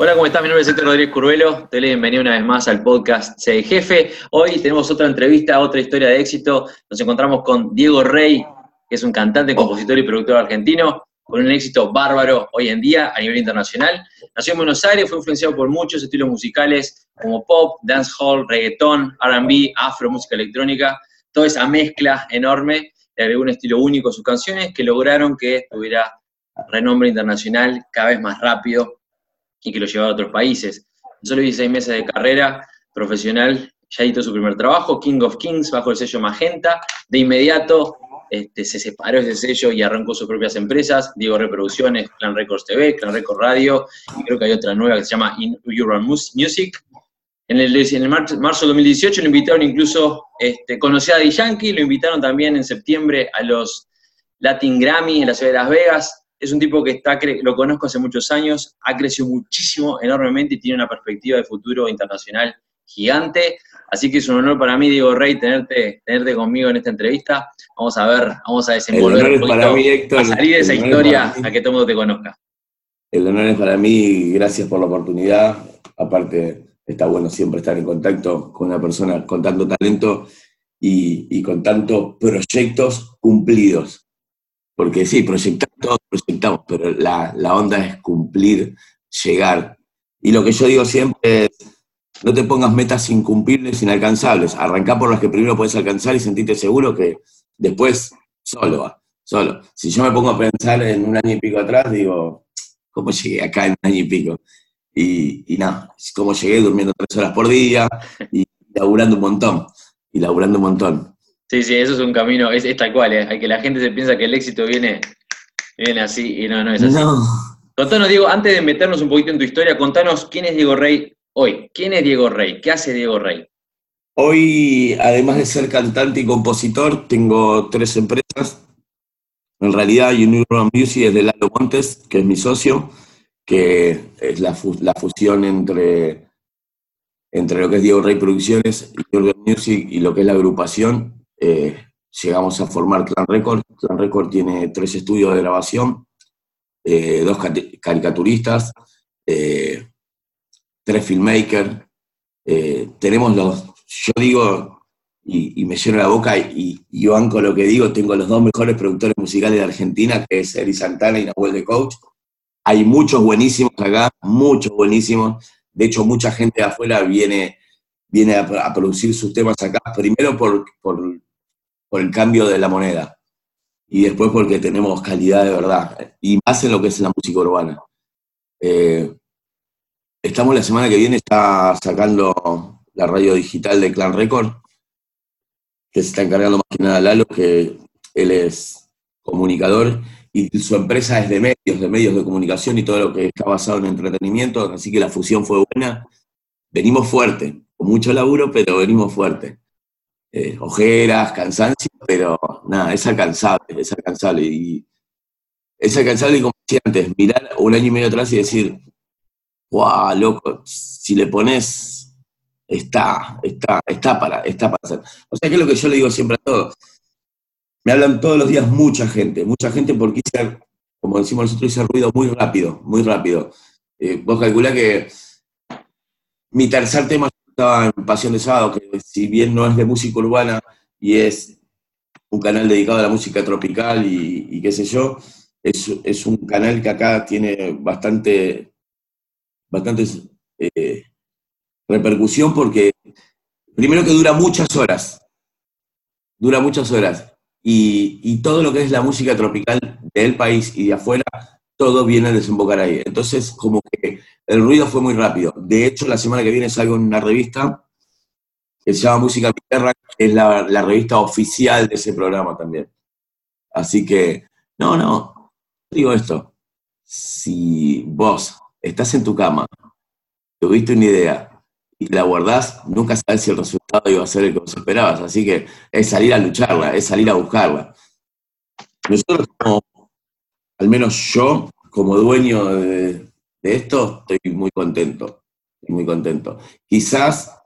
Hola, ¿cómo estás? Mi nombre es Héctor Rodríguez Curvelo. Te doy bienvenido una vez más al podcast Sé Jefe. Hoy tenemos otra entrevista, otra historia de éxito. Nos encontramos con Diego Rey, que es un cantante, compositor y productor argentino, con un éxito bárbaro hoy en día a nivel internacional. Nació en Buenos Aires, fue influenciado por muchos estilos musicales como pop, dancehall, reggaetón, R&B, afro, música electrónica. Toda esa mezcla enorme le agregó un estilo único a sus canciones que lograron que tuviera renombre internacional cada vez más rápido y que lo llevaba a otros países. Solo 16 meses de carrera profesional, ya editó su primer trabajo, King of Kings, bajo el sello Magenta. De inmediato este, se separó ese sello y arrancó sus propias empresas, Diego Reproducciones, Clan Records TV, Clan Records Radio, y creo que hay otra nueva que se llama In Urban Music. En el, en el marzo, marzo de 2018 lo invitaron incluso, este, conocí a Daddy Yankee, lo invitaron también en septiembre a los Latin Grammy en la ciudad de Las Vegas, es un tipo que está, lo conozco hace muchos años, ha crecido muchísimo, enormemente y tiene una perspectiva de futuro internacional gigante. Así que es un honor para mí, Diego Rey, tenerte, tenerte conmigo en esta entrevista. Vamos a ver, vamos a desenvolver un poquito, mí, Héctor, a salir de esa historia a que todo el mundo te conozca. El honor es para mí, gracias por la oportunidad. Aparte, está bueno siempre estar en contacto con una persona con tanto talento y, y con tantos proyectos cumplidos. Porque sí, proyectar todos proyectamos, pero la, la, onda es cumplir, llegar. Y lo que yo digo siempre es, no te pongas metas incumplibles, inalcanzables. Arrancá por las que primero puedes alcanzar y sentirte seguro que después solo solo. Si yo me pongo a pensar en un año y pico atrás, digo, ¿cómo llegué acá en un año y pico? Y, y nada, ¿cómo llegué durmiendo tres horas por día y laburando un montón? Y laburando un montón. Sí, sí, eso es un camino, es, es tal cual, ¿eh? que la gente se piensa que el éxito viene, viene así y no, no es así. No. Contanos, Diego, antes de meternos un poquito en tu historia, contanos quién es Diego Rey hoy. ¿Quién es Diego Rey? ¿Qué hace Diego Rey? Hoy, además de ser cantante y compositor, tengo tres empresas. En realidad, Uniurban Music es de Lalo Montes, que es mi socio, que es la, la fusión entre, entre lo que es Diego Rey Producciones y Urban Music y lo que es la agrupación eh, llegamos a formar Clan Record. Clan Record tiene tres estudios de grabación, eh, dos caricaturistas, eh, tres filmmakers. tenemos los, yo digo, y, y, me lleno la boca y, y yo banco lo que digo, tengo los dos mejores productores musicales de Argentina, que es Eri Santana y Nahuel de Coach. Hay muchos buenísimos acá, muchos buenísimos. De hecho, mucha gente de afuera viene, viene a, producir sus temas acá, primero por, por el cambio de la moneda. Y después porque tenemos calidad de verdad. Y más en lo que es la música urbana. Eh, estamos la semana que viene ya sacando la radio digital de Clan Record, que se está encargando más que nada Lalo, que él es comunicador y su empresa es de medios, de medios de comunicación y todo lo que está basado en entretenimiento, así que la fusión fue buena. Venimos fuerte, con mucho laburo, pero venimos fuerte eh, ojeras, cansancio, pero nada, es alcanzable, es alcanzable. Y es alcanzable, como decía antes, mirar un año y medio atrás y decir, guau, loco, si le pones, está, está, está para, está para hacer. O sea, que es lo que yo le digo siempre a todos. Me hablan todos los días mucha gente, mucha gente porque hice, como decimos nosotros, hice ruido muy rápido, muy rápido. Eh, vos calculás que mi tercer tema estaba en Pasión de Sábado, si bien no es de música urbana y es un canal dedicado a la música tropical y, qué sé yo, es, es, un canal que acá tiene bastante, bastante eh, repercusión porque primero que dura muchas horas, dura muchas horas, y, y todo lo que es la música tropical del país y de afuera todo viene a desembocar ahí. Entonces, como que el ruido fue muy rápido. De hecho, la semana que viene salgo en una revista que se llama Música Tierra, que es la, revista oficial de ese programa también. Así que, no, no, digo esto. Si vos estás en tu cama, tuviste una idea y la guardás, nunca sabes si el resultado iba a ser el que vos esperabas. Así que es salir a lucharla, es salir a buscarla. Nosotros como, al menos yo, como dueño de, esto, estoy muy contento, muy contento. Quizás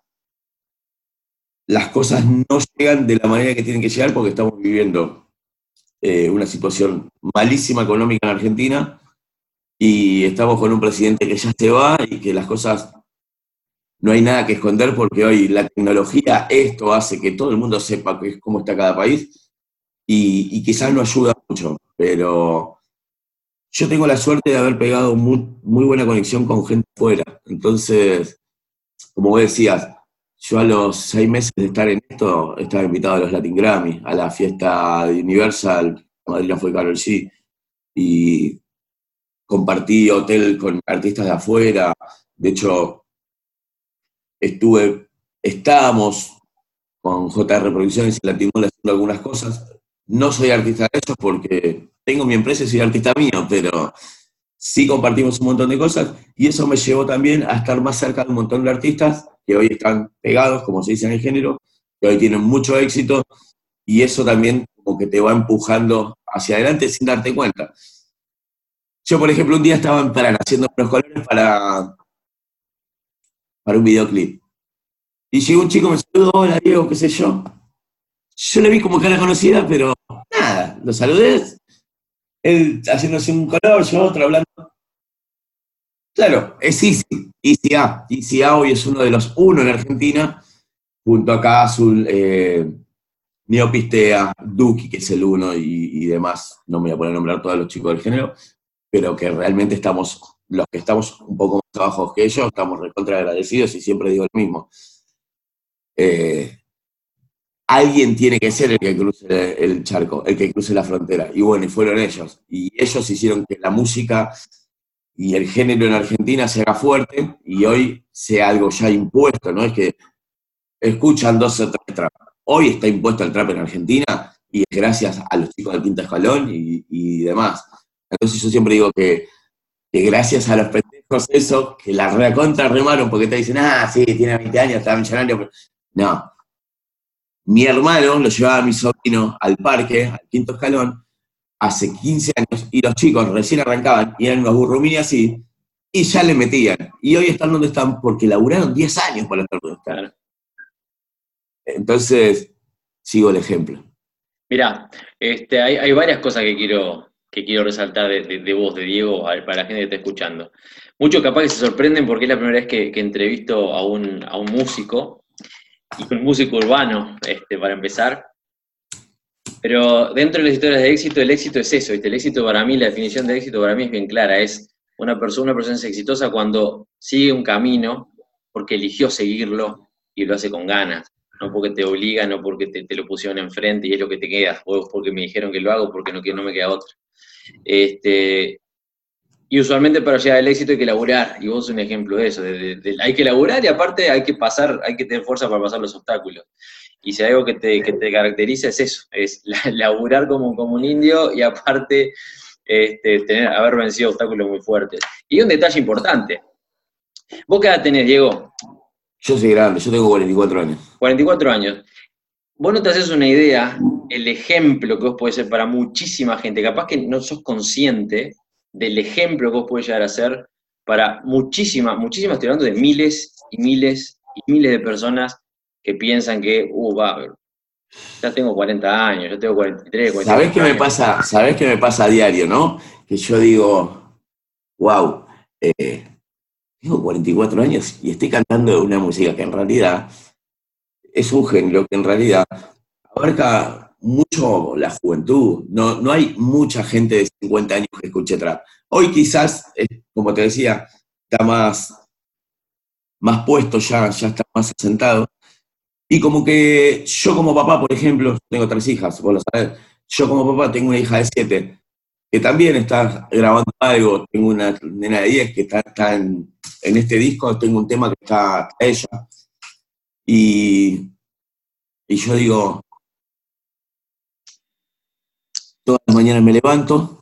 las cosas no llegan de la manera que tienen que llegar porque estamos viviendo eh, una situación malísima económica en Argentina y estamos con un presidente que ya se va y que las cosas no hay nada que esconder porque hoy la tecnología, esto hace que todo el mundo sepa cómo está cada país y, quizás no ayuda mucho, pero yo tengo la suerte de haber pegado muy, buena conexión con gente fuera. Entonces, como vos decías, yo a los seis meses de estar en esto estaba invitado a los Latin Grammy, a la fiesta de Universal, Madrid fue Carol G, y compartí hotel con artistas de afuera. De hecho, estuve, estábamos con JR Producciones y Latimol haciendo algunas cosas. No soy artista de eso porque tengo mi empresa y soy artista mío, pero sí compartimos un montón de cosas y eso me llevó también a estar más cerca de un montón de artistas que hoy están pegados, como se dice en el género, que hoy tienen mucho éxito y eso también como que te va empujando hacia adelante sin darte cuenta. Yo, por ejemplo, un día estaba en Paraná haciendo unos colores para, para un videoclip. Y llegó un chico, me saludó, hola Diego, qué sé yo. Yo le vi como cara conocida, pero nada, lo saludé. Él haciéndose un color, yo otro hablando. Claro, es Easy, Easy A. Easy A hoy es uno de los uno en Argentina, junto a Azul, eh, Neopistea, Duki, que es el uno, y, y, demás. No me voy a poner a nombrar todos los chicos del género, pero que realmente estamos los que estamos un poco más abajo que ellos, estamos recontra agradecidos y siempre digo lo mismo. Eh, alguien tiene que ser el que cruce el charco, el que cruce la frontera. Y bueno, y fueron ellos. Y ellos hicieron que la música y el género en Argentina se haga fuerte y hoy sea algo ya impuesto, ¿no? Es que escuchan dos o tres trap. Hoy está impuesto el trap en Argentina y es gracias a los chicos del quinto escalón y, y demás. Entonces yo siempre digo que que gracias a los pendejos eso, que la recontra remaron porque te dicen, ah, sí, tiene 20 años, está millonario. No. Mi hermano lo llevaba a mi sobrino al parque, al quinto escalón, hace 15 años, y los chicos recién arrancaban y eran unos burrumini así, y ya le metían. Y hoy están donde están porque laburaron 10 años para estar donde están. Entonces, sigo el ejemplo. Mirá, este, hay, hay varias cosas que quiero, que quiero resaltar de, de, vos, de Diego, para la gente que está escuchando. Muchos capaz que se sorprenden porque es la primera vez que, entrevisto a un, a un, músico, y un músico urbano, este, para empezar. Pero dentro de las historias de éxito, el éxito es eso, el éxito para mí, la definición de éxito para mí es bien clara, es una persona, una persona exitosa cuando sigue un camino porque eligió seguirlo y lo hace con ganas, no porque te obliga, no porque te, te, lo pusieron enfrente y es lo que te queda, o porque me dijeron que lo hago porque no, que no me queda otra. Este, y usualmente para llegar al éxito hay que laburar, y vos sos un ejemplo de eso, hay que laburar y aparte hay que pasar, hay que tener fuerza para pasar los obstáculos. Y si hay algo que te, que te caracteriza es eso, es laburar como, como un indio y aparte este, tener, haber vencido obstáculos muy fuertes. Y un detalle importante, ¿vos qué edad tenés, Diego? Yo soy grande, yo tengo 44 años. 44 años. Vos no te haces una idea el ejemplo que vos podés ser para muchísima gente. Capaz que no sos consciente del ejemplo que vos podés llegar a ser para muchísimas, muchísimas, estoy hablando de miles y miles y miles de personas que piensan que, uh, va, ya tengo 40 años, yo tengo 43, 44 ¿Sabés qué me pasa? ¿Sabés qué me pasa a diario, no? Que yo digo, wow, eh, tengo 44 años y estoy cantando una música que en realidad es un género que en realidad abarca mucho la juventud. No, no hay mucha gente de 50 años que escuche trap. Hoy quizás, como te decía, está más, más puesto ya, ya está más asentado. Y como que yo como papá, por ejemplo, tengo tres hijas, vos lo sabés, yo como papá tengo una hija de siete que también está grabando algo, tengo una nena de 10 que está, en, en, este disco, tengo un tema que está ella. Y, y yo digo, Todas las mañanas me levanto.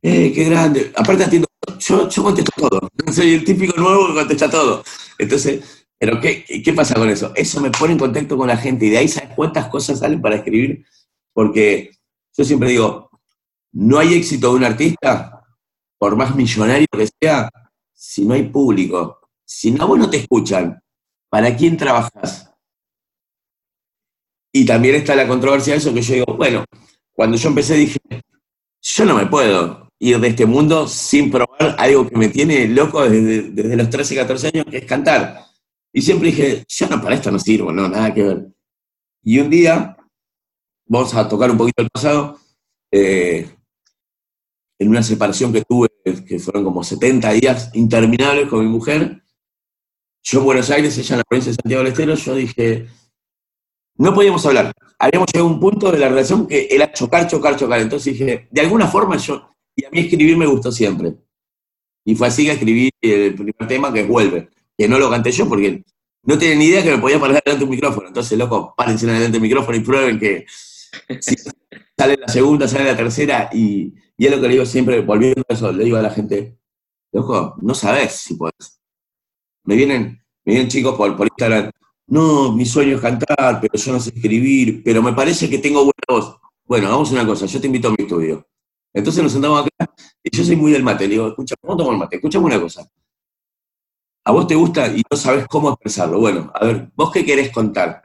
¡Eh, qué grande! Aparte atiendo, yo, yo contesto todo. Soy el típico nuevo que contesta todo. Entonces, Pero ¿qué, ¿qué pasa con eso? Eso me pone en contacto con la gente y de ahí sabes cuántas cosas salen para escribir. Porque yo siempre digo, no hay éxito de un artista, por más millonario que sea, si no hay público. Si no, vos no te escuchan. ¿Para quién trabajas? Y también está la controversia de eso que yo digo, bueno, cuando yo empecé dije, yo no me puedo ir de este mundo sin probar algo que me tiene loco desde, desde los 13, 14 años, que es cantar. Y siempre dije, yo no, para esto no sirvo, no, nada que ver. Y un día, vamos a tocar un poquito el pasado, eh, en una separación que tuve, que fueron como 70 días interminables con mi mujer, yo en Buenos Aires, ella en la provincia de Santiago del Estero, yo dije, no podíamos hablar. Habíamos llegado a un punto de la relación que era chocar, chocar, chocar. Entonces dije, de alguna forma yo, y a mí escribir me gustó siempre. Y fue así que escribí el primer tema que es Vuelve, que no lo canté yo porque no tenía ni idea que me podía parar delante de un micrófono. Entonces, loco, párense delante del micrófono y prueben que sale la segunda, sale la tercera, y, y es lo que le digo siempre, volviendo a eso, le digo a la gente, loco, no sabes si puedes. Me vienen, me vienen chicos por, por Instagram, no, mi sueño es cantar, pero yo no sé escribir, pero me parece que tengo buena voz. Bueno, hagamos una cosa, yo te invito a mi estudio. Entonces nos sentamos acá, y yo soy muy del mate, le digo, escucha, ¿cómo tomo el mate? Escuchame una cosa. A vos te gusta y no sabes cómo expresarlo. Bueno, a ver, ¿vos qué querés contar?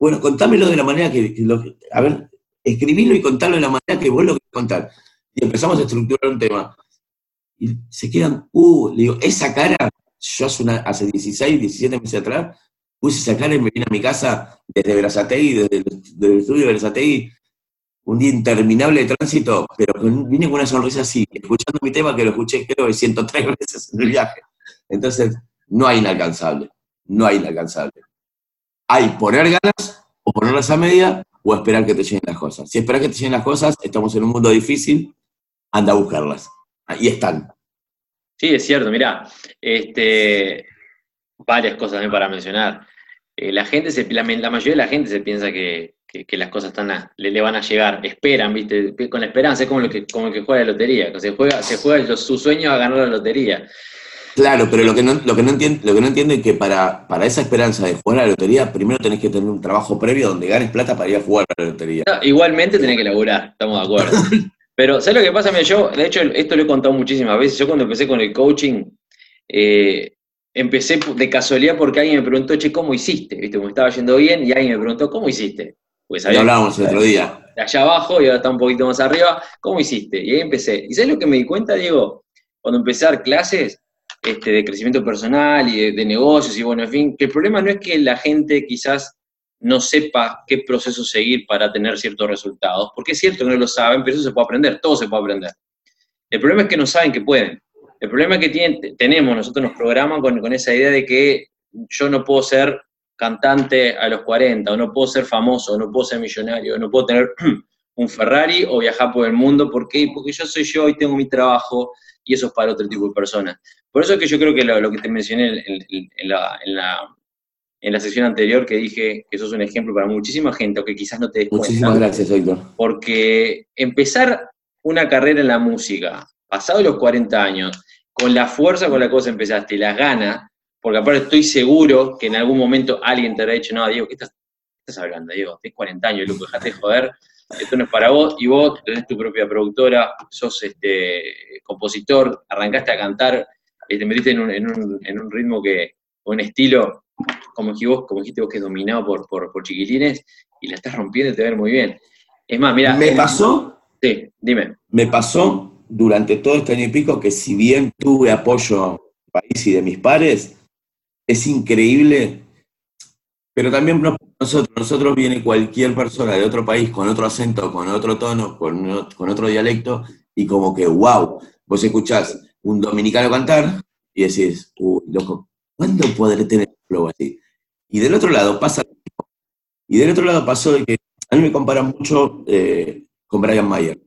Bueno, contámelo de la manera que, lo, a ver, escribilo y contarlo de la manera que vos lo querés contar. Y empezamos a estructurar un tema. Y se quedan, uh, le digo, esa cara, yo hace, una, hace 16, 17 meses atrás, cara y me vine a mi casa desde Berazategui, desde, el- estudio de Berazategui, un día interminable de tránsito, pero vine con una sonrisa así, escuchando mi tema que lo escuché creo que 103 veces en el viaje. Entonces, no hay inalcanzable, no hay inalcanzable. Hay poner ganas, o ponerlas a media, o esperar que te lleguen las cosas. Si esperas que te lleguen las cosas, estamos en un mundo difícil, anda a buscarlas. Ahí están. Sí, es cierto, mirá, este, varias cosas también para mencionar. Eh, la gente, se, la, la mayoría de la gente se piensa que, que- que las cosas están a- le, le van a llegar, esperan, ¿viste? Con la esperanza, es como lo que, como el que juega la lotería, se juega, se juega su sueño a ganar la lotería. Claro, pero lo que no, lo que no entiende, lo que no entiende es que para, para esa esperanza de jugar a la lotería, primero tenés que tener un trabajo previo donde ganes plata para ir a jugar a la lotería. No, igualmente tenés que laburar, estamos de acuerdo. Pero, ¿sabes lo que pasa? Mira, yo, de hecho, esto lo he contado muchísimas veces. Yo cuando empecé con el coaching, eh, empecé de casualidad porque alguien me preguntó, che, ¿cómo hiciste? ¿Viste? Me estaba yendo bien y alguien me preguntó, ¿cómo hiciste? Pues Lo hablábamos el otro día. de allá abajo y ahora está un poquito más arriba, ¿cómo hiciste? Y ahí empecé. ¿Y sabes lo que me di cuenta, Diego? Cuando empecé a dar clases este, de crecimiento personal y de, de negocios y bueno, en fin, que el problema no es que la gente quizás no sepa qué proceso seguir para tener ciertos resultados, porque es cierto que no lo saben, pero eso se puede aprender, todo se puede aprender. El problema es que no saben que pueden. El problema es que tienen, tenemos, nosotros nos programan con, con esa idea de que yo no puedo ser cantante a los 40, o no puedo ser famoso, o no puedo ser millonario, o no puedo tener un Ferrari o viajar por el mundo. ¿Por qué? Porque yo soy yo y tengo mi trabajo y eso es para otro tipo de personas. Por eso es que yo creo que lo, lo que te mencioné en, en- en la, en la- en la sesión anterior, que dije que sos un ejemplo para muchísima gente, o que quizás no te des Muchísimas cuenta, gracias, Héctor. porque empezar una carrera en la música, pasado los 40 años, con la fuerza con la que vos empezaste y las ganas, porque aparte estoy seguro que en algún momento alguien te habrá dicho, no, Diego, ¿qué estás, qué estás hablando, Diego? Tienes 40 años, loco, dejate de joder, esto no es para vos, y vos tenés tu propia productora, sos este, compositor, arrancaste a cantar, te metiste en un, en un- en un ritmo que, o un estilo, como dijiste vos, como dijiste vos, que es dominado por, por, por chiquilines, y la estás rompiendo y te ver muy bien. Es más, mira, Me pasó, Sí, dime. me pasó durante todo este año y pico que si bien tuve apoyo del país y de mis pares, es increíble, pero también no- nosotros, nosotros viene cualquier persona de otro país con otro acento, con otro tono, con, con otro dialecto, y como que, wow, vos escuchás un dominicano cantar y decís, uy, loco, ¿cuándo podré tener un flow así? Y del otro lado pasa, y del otro lado pasó de que a mí me comparan mucho eh, con Brian Mayer.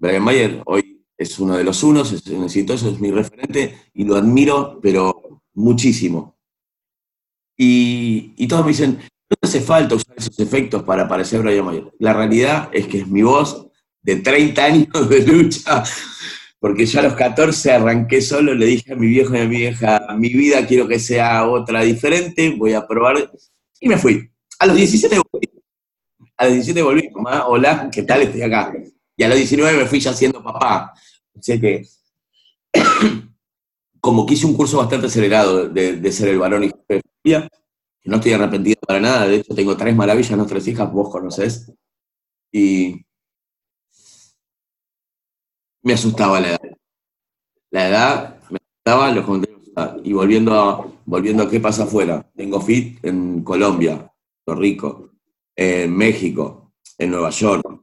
Brian Mayer hoy es uno de los unos, es un exitoso, es mi referente y lo admiro, pero muchísimo. Y, y todos me dicen, no hace falta usar esos efectos para parecer Brian Mayer. La realidad es que es mi voz de 30 años de lucha porque yo a los 14 arranqué solo, le dije a mi viejo y a mi vieja, mi vida quiero que sea otra diferente, voy a probar, y me fui. A los 17 volví. A los 17 volví, mamá, hola, ¿qué tal? Estoy acá. Y a los 19 me fui ya siendo papá. O sea que, como que hice un curso bastante acelerado de, ser el varón y de familia, no estoy arrepentido para nada, de hecho tengo tres maravillas, nuestras hijas, vos conocés, y me asustaba la edad. La edad me asustaba, los Y volviendo a, volviendo a qué pasa afuera, tengo fit en Colombia, Puerto Rico, en México, en Nueva York,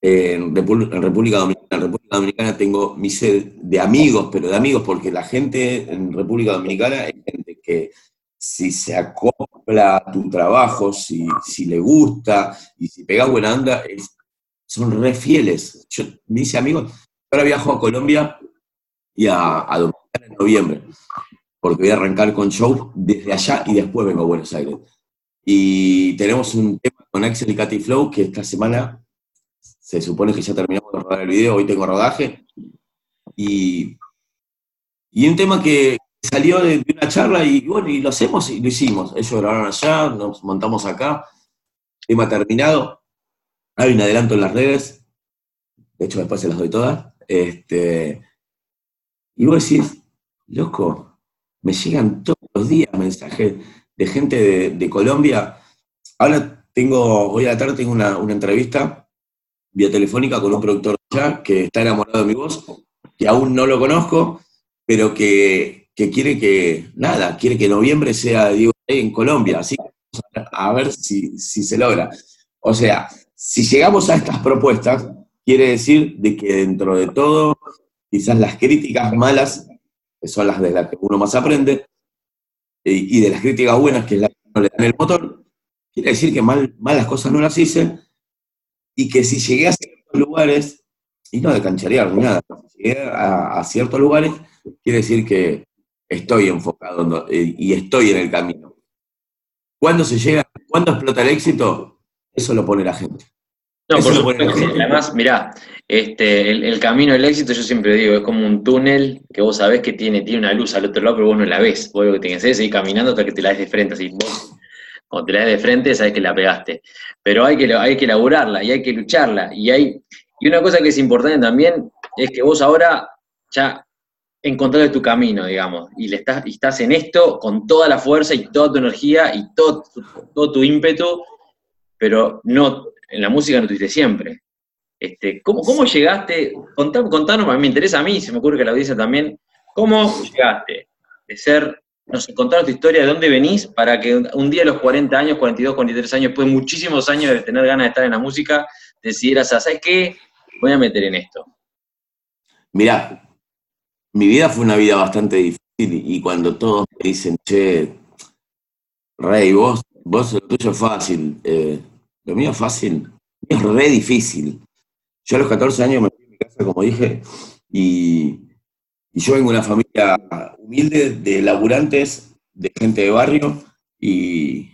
en, República Dominicana. En República Dominicana tengo mi sed de amigos, pero de amigos, porque la gente en República Dominicana es gente que si se acopla a tu trabajo, si, si le gusta y si pega buena onda, son re fieles. Yo me hice amigos, Ahora viajo a Colombia y a, Dominicana en noviembre, porque voy a arrancar con show desde allá y después vengo a Buenos Aires. Y tenemos un tema con Axel y Katy Flow que esta semana se supone que ya terminamos de rodar el video, hoy tengo rodaje. Y, y un tema que salió de, una charla y bueno, y lo hacemos y lo hicimos. Ellos grabaron allá, nos montamos acá, tema terminado. Hay un adelanto en las redes, de hecho después se las doy todas. Este, y vos decís, loco, me llegan todos los días mensajes de gente de, Colombia. Ahora tengo, hoy a la tarde tengo una, entrevista vía telefónica con un productor allá que está enamorado de mi voz, que aún no lo conozco, pero que, quiere que, nada, quiere que noviembre sea Diego en Colombia. Así que a ver si, si se logra. O sea, si llegamos a estas propuestas, Quiere decir de que dentro de todo, quizás las críticas malas, que son las de las que uno más aprende, y de las críticas buenas, que es la que no le dan el motor, quiere decir que mal, malas cosas no las hice, y que si llegué a ciertos lugares, y no de cancharear ni nada, si llegué a, ciertos lugares, quiere decir que estoy enfocado y estoy en el camino. ¿Cuándo se llega, cuándo explota el éxito? Eso lo pone la gente. No, por supuesto Además, mirá, este, el, camino del éxito, yo siempre digo, es como un túnel que vos sabés que tiene, tiene una luz al otro lado, pero vos no la ves. Vos lo que tenés que hacer es seguir caminando hasta que te la des de frente. Así, vos, cuando te la des de frente, sabés que la pegaste. Pero hay que, hay que elaborarla y hay que lucharla. Y, hay, y una cosa que es importante también es que vos ahora ya encontraste tu camino, digamos, y, le estás, y estás en esto con toda la fuerza y toda tu energía y todo, todo tu ímpetu, pero no en la música no tuviste siempre. Este, ¿cómo, ¿Cómo llegaste? Contanos, contanos, me interesa a mí, se me ocurre que la audiencia también, ¿cómo llegaste de ser, nos contaron tu historia, de dónde venís, para que un día a los 40 años, 42, 43 años, después de muchísimos años de tener ganas de estar en la música, decidieras, ¿sabes qué? Voy a meter en esto. Mirá, mi vida fue una vida bastante difícil y cuando todos me dicen, che, Rey, vos, vos lo tuyo es fácil, eh, lo mío es fácil, es re difícil. Yo a los 14 años me fui a mi casa, como dije, y, yo vengo de una familia humilde de laburantes, de gente de barrio, y,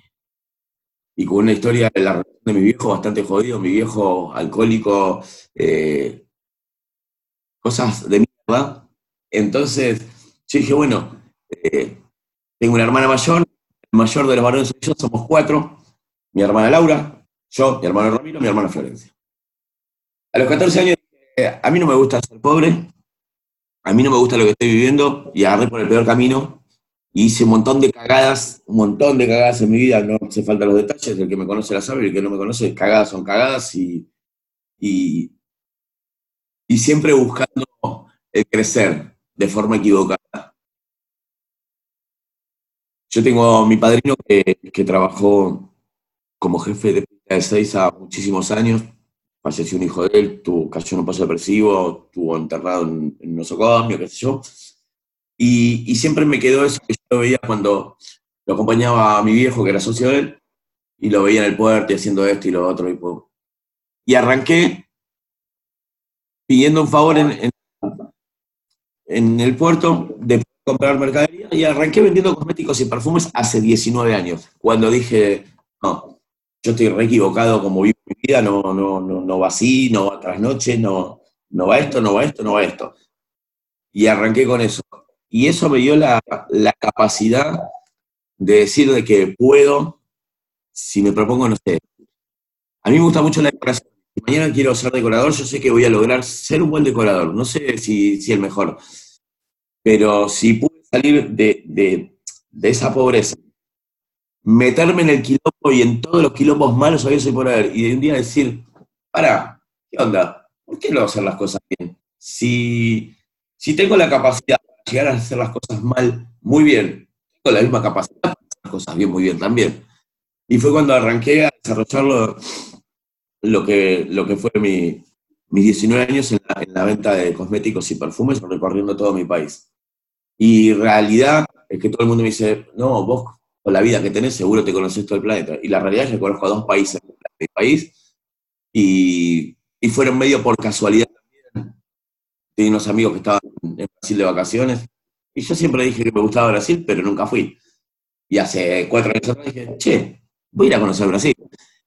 con una historia de la relación de mi viejo bastante jodido, mi viejo alcohólico, eh, cosas de mierda. Entonces, yo dije, bueno, eh, tengo una hermana mayor, el mayor de los varones soy yo, somos cuatro, mi hermana Laura, yo, mi hermano Ramiro, mi hermana Florencia. A los 14 años, a mí no me gusta ser pobre, a mí no me gusta lo que estoy viviendo y agarré por el peor camino. Y hice un montón de cagadas, un montón de cagadas en mi vida, no hace falta los detalles, el que me conoce la sabe, el que no me conoce, cagadas son cagadas y, y, siempre buscando el crecer de forma equivocada. Yo tengo a mi padrino que, trabajó como jefe de de seis a muchísimos años, falleció un hijo de él, tuvo, cayó en un paso depresivo, estuvo enterrado en, un nosocomio, qué sé yo. Y, siempre me quedó eso que yo veía cuando lo acompañaba a mi viejo, que era socio de él, y lo veía en el puerto haciendo esto y lo otro. Y, y arranqué pidiendo un favor en, en, el puerto de comprar mercadería y arranqué vendiendo cosméticos y perfumes hace 19 años, cuando dije, no, yo estoy re equivocado como vivo mi vida, no, no, no, no va así, no va tras noche, no, no va esto, no va esto, no va esto. Y arranqué con eso. Y eso me dio la, la capacidad de decir de que puedo, si me propongo, no sé. A mí me gusta mucho la decoración. Si mañana quiero ser decorador, yo sé que voy a lograr ser un buen decorador. No sé si, si el mejor. Pero si pude salir de, de, de esa pobreza, meterme en el quilombo y en todos los quilombos malos había por haber, y de un día decir, para, ¿qué onda? ¿Por qué no hacer las cosas bien? Si, si tengo la capacidad de llegar a hacer las cosas mal, muy bien, tengo la misma capacidad para hacer las cosas bien, muy bien también. Y fue cuando arranqué a desarrollarlo lo que, lo que fue mi, mis 19 años en la, en la, venta de cosméticos y perfumes recorriendo todo mi país. Y realidad es que todo el mundo me dice, no, vos con la vida que tenés seguro te conoces todo el planeta. Y la realidad es que conozco a dos países del país y, y fueron medio por casualidad también. Tenía unos amigos que estaban en Brasil de vacaciones y yo siempre dije que me gustaba Brasil, pero nunca fui. Y hace cuatro años atrás dije, che, voy a ir a conocer Brasil.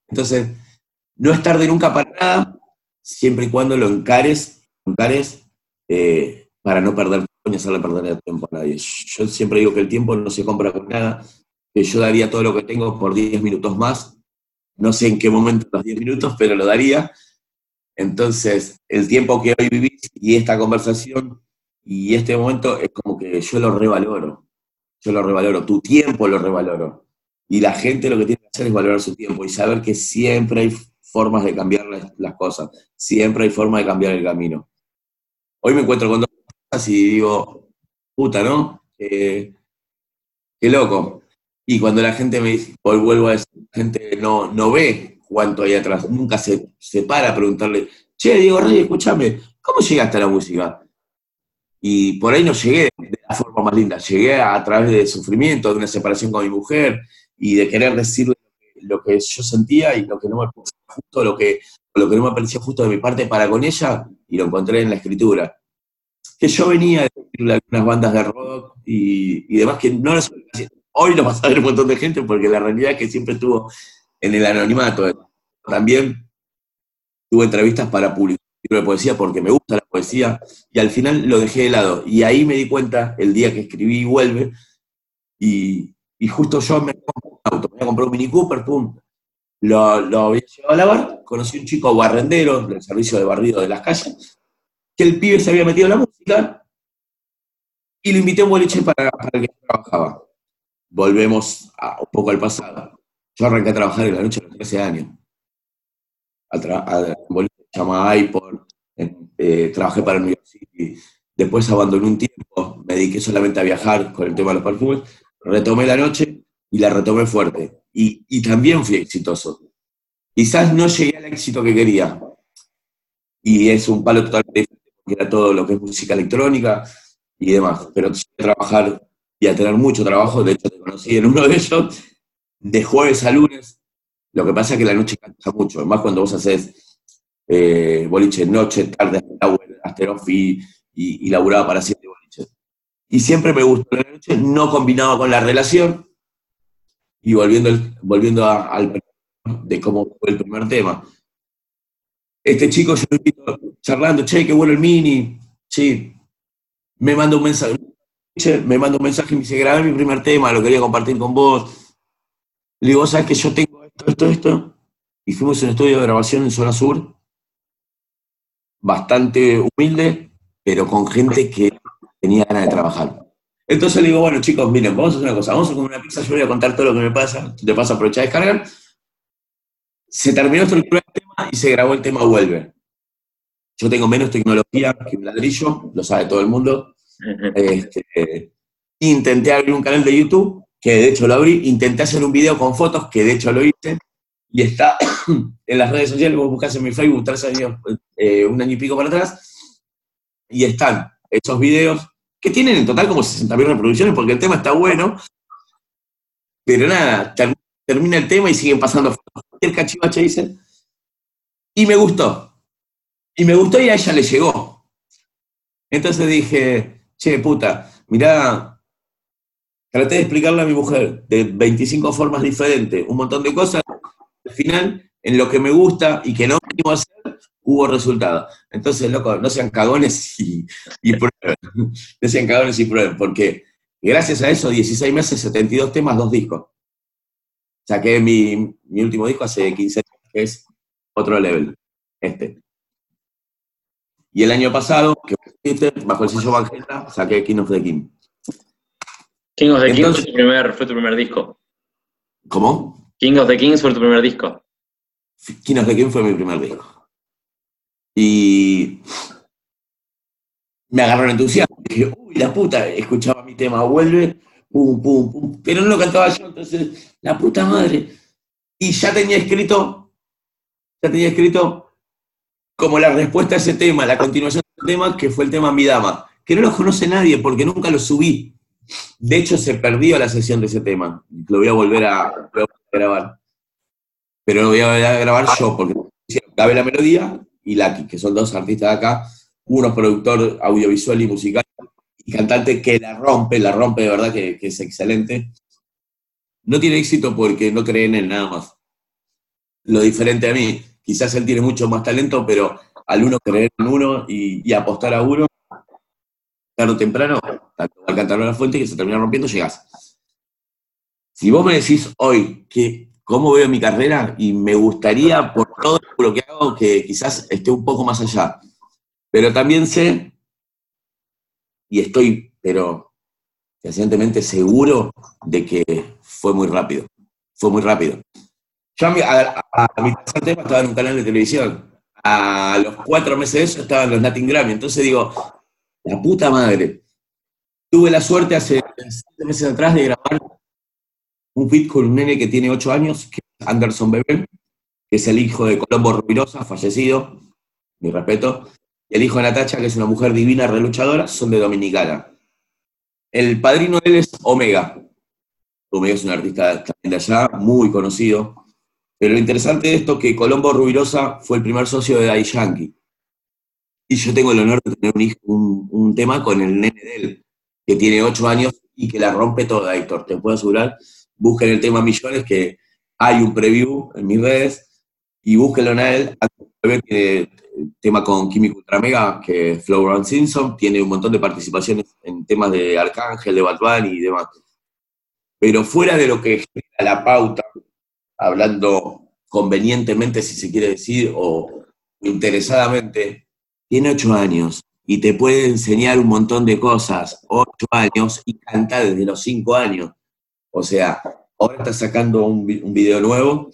Entonces, no es tarde nunca para nada, siempre y cuando lo encares, encares eh, para no perder tiempo ni hacerle perder el tiempo a nadie. Yo siempre digo que el tiempo no se compra con nada, yo daría todo lo que tengo por 10 minutos más. No sé en qué momento los 10 minutos, pero lo daría. Entonces, el tiempo que hoy vivís y esta conversación y este momento es como que yo lo revaloro. Yo lo revaloro, tu tiempo lo revaloro. Y la gente lo que tiene que hacer es valorar su tiempo y saber que siempre hay formas de cambiar las, las cosas, siempre hay formas de cambiar el camino. Hoy me encuentro con dos cosas y digo, puta, ¿no? Eh, qué loco. Y cuando la gente me dice, hoy vuelvo a decir, la gente no, no ve cuánto hay atrás, nunca se, se para a preguntarle, che, Diego Rey, escúchame, ¿cómo llegaste a la música? Y por ahí no llegué de la forma más linda, llegué a, través de sufrimiento, de una separación con mi mujer y de querer decirle lo que yo sentía y lo que no me justo, lo que, lo que no me parecía justo de mi parte para con ella, y lo encontré en la escritura. Que yo venía de algunas bandas de rock y, y demás que no lo Hoy lo vas a ver un montón de gente porque la realidad es que siempre estuvo en el anonimato. También tuve entrevistas para publicar libro de poesía porque me gusta la poesía y al final lo dejé de lado. Y ahí me di cuenta el día que escribí y vuelve y, y justo yo me compré un auto, me compré un Mini Cooper, pum, lo, lo había llevado a lavar, conocí un chico barrendero del servicio de barrido de las calles, que el pibe se había metido en la música y lo invité a un boliche para, para el que trabajaba. Volvemos a, un poco al pasado. Yo arranqué a trabajar en la noche a los 13 años. A, a que se llama iPod, eh, trabajé para New York City, después abandoné un tiempo, me dediqué solamente a viajar con el tema de los perfumes, retomé la noche y la retomé fuerte. Y, y, también fui exitoso. Quizás no llegué al éxito que quería. Y es un palo totalmente diferente, porque era todo lo que es música electrónica y demás. Pero a trabajar y a tener mucho trabajo. De hecho, te conocí en uno de ellos, de jueves a lunes. Lo que pasa es que la noche cansa mucho. Más cuando vos haces eh, boliche noche, tarde, hasta y, y, y laburaba para siete boliches. Y siempre me gustó la noche, no combinaba con la relación, y volviendo, el, volviendo al de cómo fue el primer tema. Este chico, yo lo invito charlando, che, qué bueno el mini, sí, me manda un mensaje, me manda un mensaje y me dice, grabé mi primer tema, lo quería compartir con vos. Le digo, ¿sabes que yo tengo esto, esto, esto? Y fuimos a un estudio de grabación en Zona Sur, bastante humilde, pero con gente que tenía ganas de trabajar. Entonces le digo, bueno, chicos, miren, vamos a hacer una cosa, vamos a comer una pizza, yo voy a contar todo lo que me pasa, te paso a aprovechar a descargar. Se terminó el tema y se grabó el tema Vuelve. Yo tengo menos tecnología que un ladrillo, lo sabe todo el mundo. Este, intenté abrir un canal de YouTube, que de hecho lo abrí, intenté hacer un video con fotos, que de hecho lo hice, y está en las redes sociales, vos buscás en mi Facebook, tres años, eh, un año y pico para atrás, y están esos videos que tienen en total como 60.000 reproducciones porque el tema está bueno, pero nada, ter termina el tema y siguen pasando el cachivache, dice, y me gustó, y me gustó y a ella le llegó. Entonces dije, che, puta, mirá, traté de explicarle a mi mujer de 25 formas diferentes, un montón de cosas, al final, en lo que me gusta y que no a hacer, hubo resultado. Entonces, loco, no sean cagones y, y prueben. No sean cagones y prueben, porque gracias a eso, 16 meses, 72 temas, dos discos. Saqué mi, mi último disco hace 15 años, que es otro level, este. Y el año pasado, que bajo el sello Vangela, saqué King of the King. King of the Kings Entonces- fue tu, primer, fue tu primer disco. ¿Cómo? King of the Kings fue tu primer disco. King of the King fue mi primer disco. Y me agarró el entusiasmo. Dije, uy, la puta, escuchaba mi tema, vuelve, pum, pum, pum. Pero no lo cantaba yo, entonces, la puta madre. Y ya tenía escrito, ya tenía escrito como la respuesta a ese tema, la continuación del tema, que fue el tema Mi Dama, que no lo conoce nadie porque nunca lo subí. De hecho, se perdió la sesión de ese tema. Lo voy a volver a, grabar. Pero lo voy a a grabar yo, porque Gabe la Melodía y Lucky, que son dos artistas de acá, uno productor audiovisual y musical, y cantante que la rompe, la rompe de verdad, que, que es excelente. No tiene éxito porque no cree en él nada más. Lo diferente a mí, quizás él tiene mucho más talento, pero al uno creer en uno y, apostar a uno, tarde o temprano, tanto al la fuente que se termina rompiendo, llegás. Si vos me decís hoy que cómo veo mi carrera y me gustaría, por todo lo que hago, que quizás esté un poco más allá. Pero también sé, y estoy, pero fehacientemente seguro de que fue muy rápido. Fue muy rápido. Yo a mi, tercer tema estaba en un canal de televisión. A los cuatro meses de eso estaba en los Latin Grammy. Entonces digo, la puta madre. Tuve la suerte hace siete meses atrás de grabar un feat con un nene que tiene ocho años, que es Anderson Bebel, que es el hijo de Colombo Rubirosa, fallecido, mi respeto, y el hijo de Natacha, que es una mujer divina, reluchadora, son de Dominicana. El padrino de él es Omega. Omega es un artista también de allá, muy conocido. Pero lo interesante de esto es que Colombo Rubirosa fue el primer socio de Daddy Yankee. Y yo tengo el honor de tener un, un- tema con el nene de él, que tiene ocho años y que la rompe toda, Héctor. Te puedo asegurar. Busquen el tema Millones, que hay un preview en mis redes, y búsquenlo en él. Tiene tema con Químico Ultramega, que es Flow Simpson, tiene un montón de participaciones en temas de Arcángel, de Bunny y demás. Pero fuera de lo que genera la pauta, hablando convenientemente, si se quiere decir, o interesadamente, tiene ocho años y te puede enseñar un montón de cosas, ocho años, y canta desde los cinco años. O sea, ahora está sacando un, vi- un video nuevo,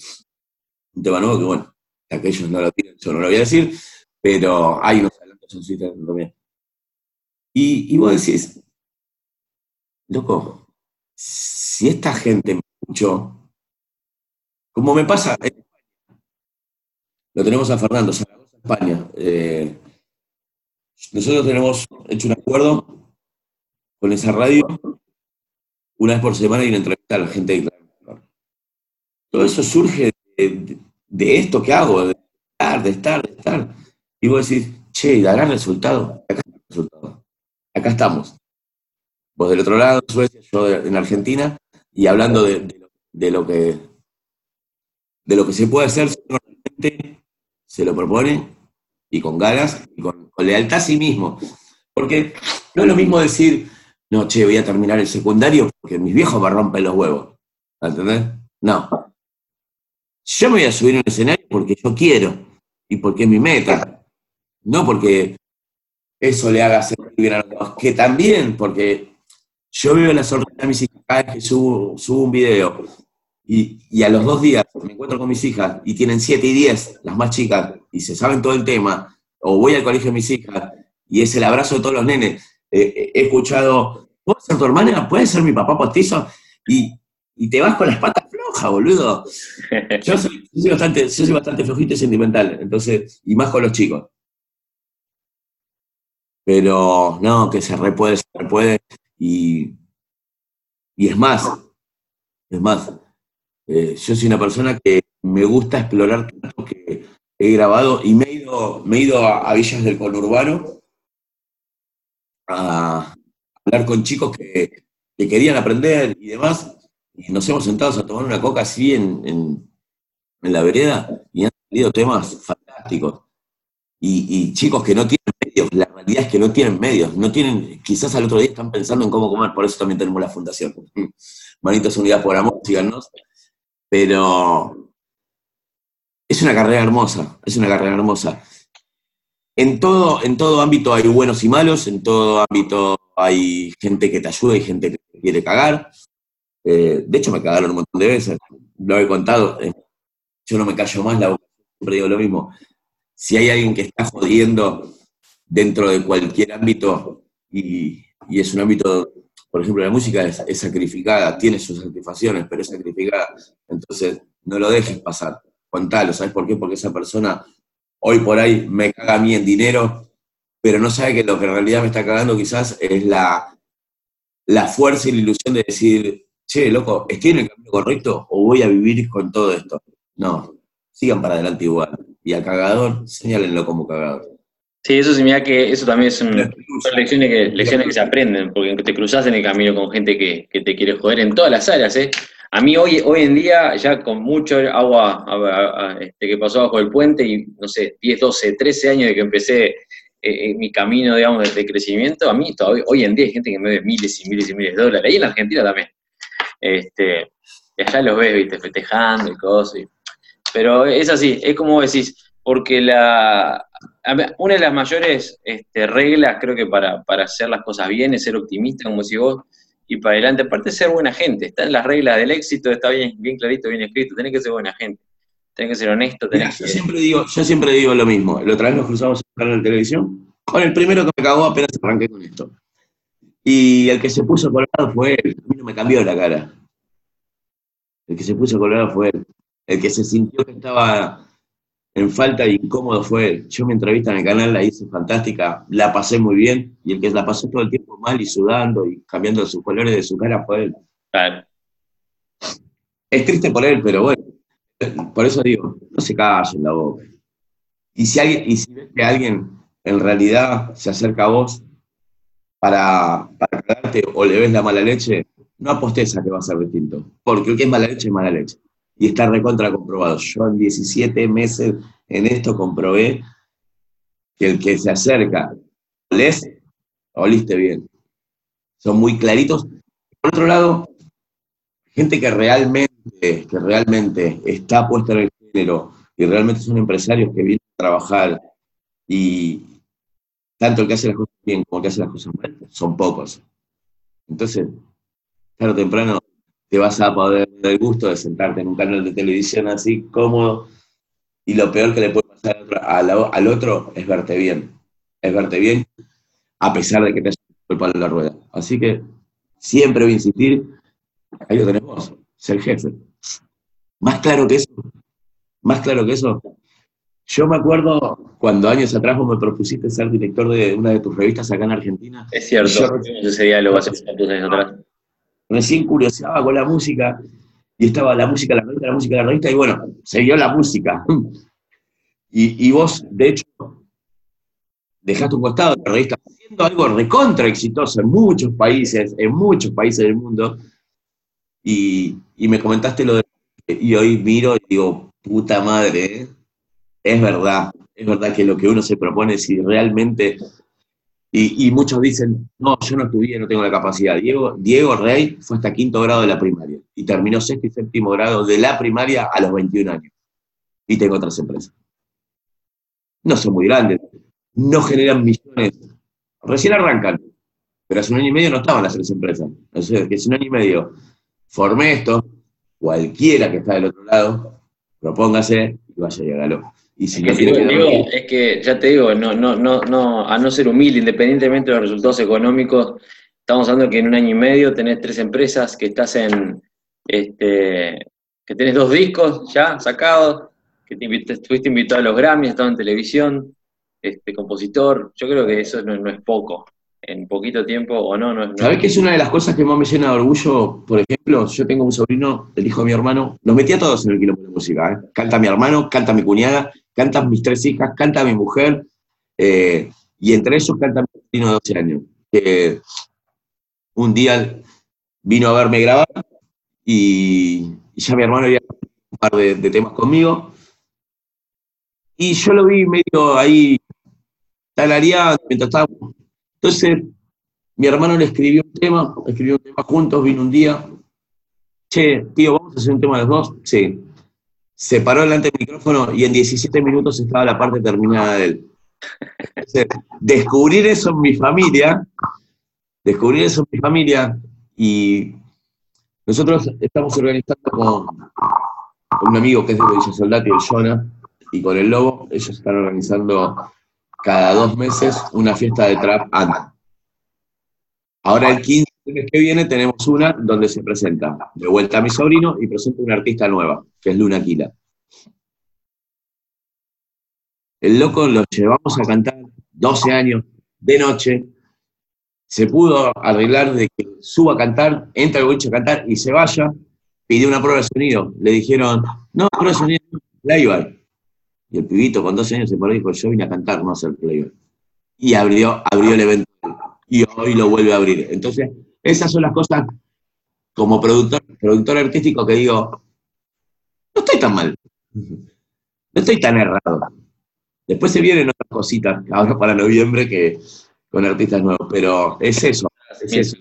un tema nuevo que, bueno, aquellos no lo tienen, yo no lo voy a decir, pero hay unos adelantos en su también. Y, y vos decís, loco, si esta gente me escuchó, como me pasa, España, lo tenemos a Fernando Zaragoza, España. eh, nosotros tenemos hecho un acuerdo con esa radio, una vez por semana y una entrevista a la gente de. Todo eso surge de, esto que hago, de estar, de estar, de estar. Y vos decís, che, ¿dará resultado? Acá está el resultado. Acá estamos. Vos del otro lado, Suecia, yo en Argentina, y hablando de lo que de lo que se puede hacer si realmente se lo propone y con ganas y con, lealtad a sí mismo. Porque no es lo mismo decir, no, che, voy a terminar el secundario porque mis viejos me rompen los huevos. ¿Entendés? No. Yo me voy a subir a un escenario porque yo quiero y porque es mi meta. No porque eso le haga sentir bien a los. Que también, porque yo veo la sonrisa de mis hijas cada vez que subo, subo un video y, y a los dos días me encuentro con mis hijas y tienen 7 y 10, las más chicas, y se saben todo el tema, o voy al colegio de mis hijas y es el abrazo de todos los nenes. Eh, eh, he escuchado, ¿puedo ser tu hermana? ¿Puedes ser mi papá postizo? Y, y te vas con las patas flojas, boludo. Yo soy, yo soy bastante, yo soy bastante flojito y sentimental, entonces, y más con los chicos. Pero no, que se repuede, se repuede, y, y es más, es más, eh, yo soy una persona que me gusta explorar tanto que he grabado y me he ido, me he ido a, villas del conurbano a hablar con chicos que, que querían aprender y demás, y nos hemos sentado a tomar una coca así en, en, la vereda y han salido temas fantásticos. y, chicos que no tienen medios, la realidad es que no tienen medios, no tienen, quizás al otro día están pensando en cómo comer, por eso también tenemos la fundación. Manitos Unidas por Amor, síganos. Pero es una carrera hermosa, es una carrera hermosa. En todo, en todo ámbito hay buenos y malos, en todo ámbito hay gente que te ayuda y gente que te quiere cagar. Eh, de hecho, me cagaron un montón de veces, lo he contado. Eh, yo no me callo más, la siempre digo lo mismo si hay alguien que está jodiendo dentro de cualquier ámbito y, es un ámbito, por ejemplo, la música es, sacrificada, tiene sus satisfacciones, pero es sacrificada, entonces no lo dejes pasar, contalo, ¿sabes por qué? Porque esa persona hoy por ahí me caga a mí en dinero, pero no sabe que lo que en realidad me está cagando quizás es la, la fuerza y la ilusión de decir, che, loco, ¿estoy en el camino correcto o voy a vivir con todo esto? No, sigan para adelante igual y al cagador, señálenlo como cagador. Sí, eso significa que eso también es son lecciones que, lecciones que se aprenden, porque te cruzas en el camino con gente que, te quiere joder en todas las áreas, ¿eh? A mí hoy, hoy en día, ya con mucho agua este, que pasó bajo el puente y, no sé, 10, 12, 13 años de que empecé eh, eh, mi camino, digamos, de, crecimiento, a mí todavía, hoy en día hay gente que me debe miles y miles y miles de dólares, y en Argentina también. Este, y allá los ves, viste, festejando y cosas. Y, pero es así, es como decís, porque la, una de las mayores este, reglas, creo que para, hacer las cosas bien, es ser optimista, como decís vos, y para adelante, aparte ser buena gente, están las reglas del éxito, está bien, bien clarito, bien escrito, tenés que ser buena gente, tenés que ser honesto, tenés yo Siempre digo, yo siempre digo lo mismo, la otra vez nos cruzamos en el canal de televisión, con el primero que me cagó apenas arranqué con esto. Y el que se puso colorado fue él, a mí no me cambió la cara. El que se puso colorado fue él. El que se sintió que estaba en falta y incómodo fue él. Yo mi entrevista en el canal la hice fantástica, la pasé muy bien, y el que la pasó todo el tiempo mal y sudando y cambiando sus colores de su cara fue él. Claro. Es triste por él, pero bueno, por eso digo, no se en la boca. Y si, alguien, y si ves que alguien en realidad se acerca a vos para, para cagarte o le ves la mala leche, no apostes a que va a ser distinto. Porque el que es mala leche es mala leche y está recontra comprobado. Yo en 17 meses en esto comprobé que el que se acerca, ¿les? Oliste bien. Son muy claritos. Por otro lado, gente que realmente, que realmente está puesta en el género y realmente son empresarios que vienen a trabajar y tanto el que hace las cosas bien como el que hace las cosas mal, son pocos. Entonces, tarde o temprano te vas a poder dar el gusto de sentarte en un canal de televisión así cómodo y lo peor que le puede pasar al otro, es verte bien. Es verte bien a pesar de que te has el palo en la rueda. Así que siempre voy a insistir, ahí lo tenemos, ser jefe. Más claro que eso, más claro que eso. Yo me acuerdo cuando años atrás vos me propusiste ser director de una de tus revistas acá en Argentina. Es cierto, ese día lo vas a hacer años atrás recién curioseaba con la música y estaba la música, la revista, la música, la revista, y bueno, se dio la música. Y, vos, de hecho, dejaste un costado la revista haciendo algo recontra exitoso en muchos países, en muchos países del mundo, y, me comentaste lo de... Y hoy miro y digo, puta madre, ¿eh? es verdad, es verdad que lo que uno se propone, si realmente y, muchos dicen, no, yo no estudié, no tengo la capacidad. Diego, Diego Rey fue hasta quinto grado de la primaria y terminó sexto y séptimo grado de la primaria a los 21 años. Y tengo otras empresas. No son muy grandes, no generan millones. Recién arrancan, pero hace un año y medio no estaban las tres empresas. Entonces, que hace un año y medio formé esto, cualquiera que está del otro lado, propóngase y vaya y hágalo. Y si es, que, es que ya te digo, no, no, no, no, a no ser humilde, independientemente de los resultados económicos, estamos hablando que en un año y medio tenés tres empresas, que estás en, este, que tenés dos discos ya sacados, que te estuviste invitado a los Grammy, estado en televisión, este, compositor, yo creo que eso no, es poco. En poquito tiempo o no, no es. ¿Sabés que es una de las cosas que más me llena de orgullo? Por ejemplo, yo tengo un sobrino, el hijo de mi hermano, los metí a todos en el quilombo de música. ¿eh? Canta mi hermano, canta mi cuñada, cantan mis tres hijas, canta mi mujer, eh, y entre ellos canta mi sobrino de 12 años, que un día vino a verme grabar y, ya mi hermano había un par de, temas conmigo. Y yo lo vi medio ahí talareando mientras estábamos. Entonces, mi hermano le escribió un tema, escribió un tema juntos, vino un día. Che, tío, ¿vamos a hacer un tema los dos? Sí. Se paró delante del micrófono y en 17 minutos estaba la parte terminada de él. Descubrir eso en mi familia, descubrir eso en mi familia y nosotros estamos organizando con, un amigo que es de Villa Soldati, el Jonah, y con el Lobo, ellos están organizando cada dos meses una fiesta de trap anda. Ahora el 15 mes que viene tenemos una donde se presenta de vuelta a mi sobrino y presenta una artista nueva, que es Luna Aquila. El loco lo llevamos a cantar 12 años de noche. Se pudo arreglar de que suba a cantar, entra el boliche a cantar y se vaya. Pidió una prueba de sonido. Le dijeron, no, prueba de sonido, playback. Y el pibito con 12 años se paró y dijo, yo vine a cantar, no a hacer playback. Y abrió, abrió el evento. Y hoy lo vuelve a abrir. Entonces, esas son las cosas como productor, productor artístico que digo, no estoy tan mal. No estoy tan errado. Después se vienen otras cositas, ahora para noviembre, que con artistas nuevos, pero es eso. Es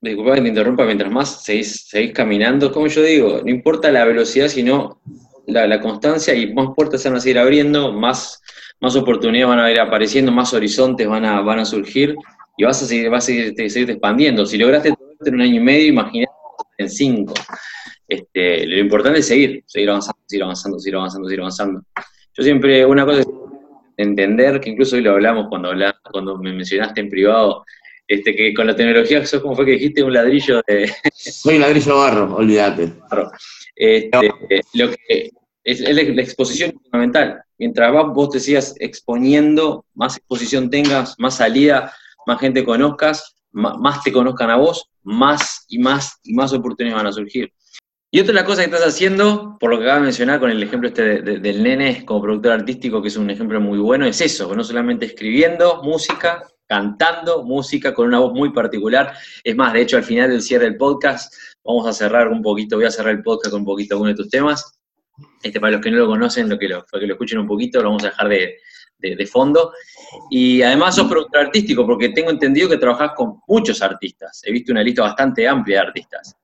Disculpa que te interrumpa, mientras más seguís, caminando, como yo digo, no importa la velocidad, sino la, constancia y más puertas se van a seguir abriendo, más, más oportunidades van a ir apareciendo, más horizontes van a, van a surgir y vas a seguir, vas a seguir, expandiendo. Si lograste todo esto en un año y medio, imagínate en cinco. Este, lo importante es seguir, seguir avanzando, seguir avanzando, seguir avanzando, seguir avanzando. Yo siempre, una cosa es entender, que incluso hoy lo hablamos cuando, cuando me mencionaste en privado, este, que con la tecnología sos como fue que dijiste un ladrillo de... Soy un ladrillo barro, olvídate. Este, lo que es, la, exposición fundamental. Mientras vos te sigas exponiendo, más exposición tengas, más salida, más gente conozcas, más, te conozcan a vos, más y más y más oportunidades van a surgir. Y otra de las cosas que estás haciendo, por lo que acabas de mencionar con el ejemplo este del nene como productor artístico, que es un ejemplo muy bueno, es eso, no solamente escribiendo música, cantando música con una voz muy particular. Es más, de hecho, al final del cierre del podcast, vamos a cerrar un poquito, voy a cerrar el podcast con un poquito uno de tus temas. Este, para los que no lo conocen, lo que lo, que lo escuchen un poquito, lo vamos a dejar de, de, fondo. Y además sos productor artístico, porque tengo entendido que trabajás con muchos artistas. He visto una lista bastante amplia de artistas.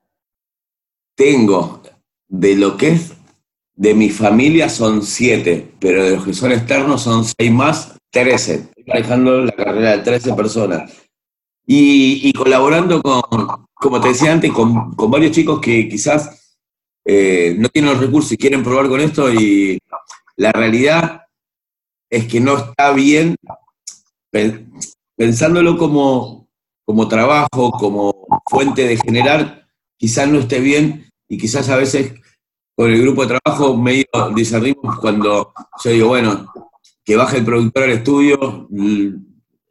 Tengo, de lo que es de mi familia son siete, pero de los que son externos son seis más, trece. Estoy manejando la carrera de trece personas. Y, colaborando con, como te decía antes, con, varios chicos que quizás eh, no tienen los recursos y quieren probar con esto y la realidad es que no está bien pensándolo como, como trabajo, como fuente de generar, quizás no esté bien y quizás a veces con el grupo de trabajo medio discernimos cuando yo digo, bueno, que baje el productor al estudio,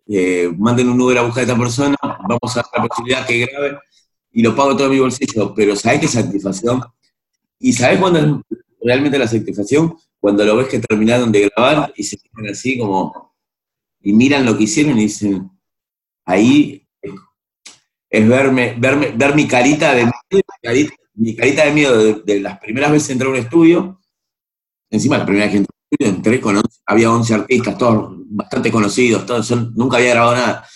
eh, manden un Uber a buscar a esta persona, vamos a dar la posibilidad que grabe y lo pago todo en mi bolsillo, pero ¿sabes qué satisfacción? ¿Y sabes cuándo es realmente la satisfacción? Cuando lo ves que terminaron de grabar y se quedan así como, y miran lo que hicieron y dicen, ahí es, verme, verme, ver mi carita de miedo, mi carita, de miedo de, las primeras veces entré a un estudio, encima la primera vez que entré a un estudio, entré con había 11 artistas, todos bastante conocidos, todos, nunca había grabado nada.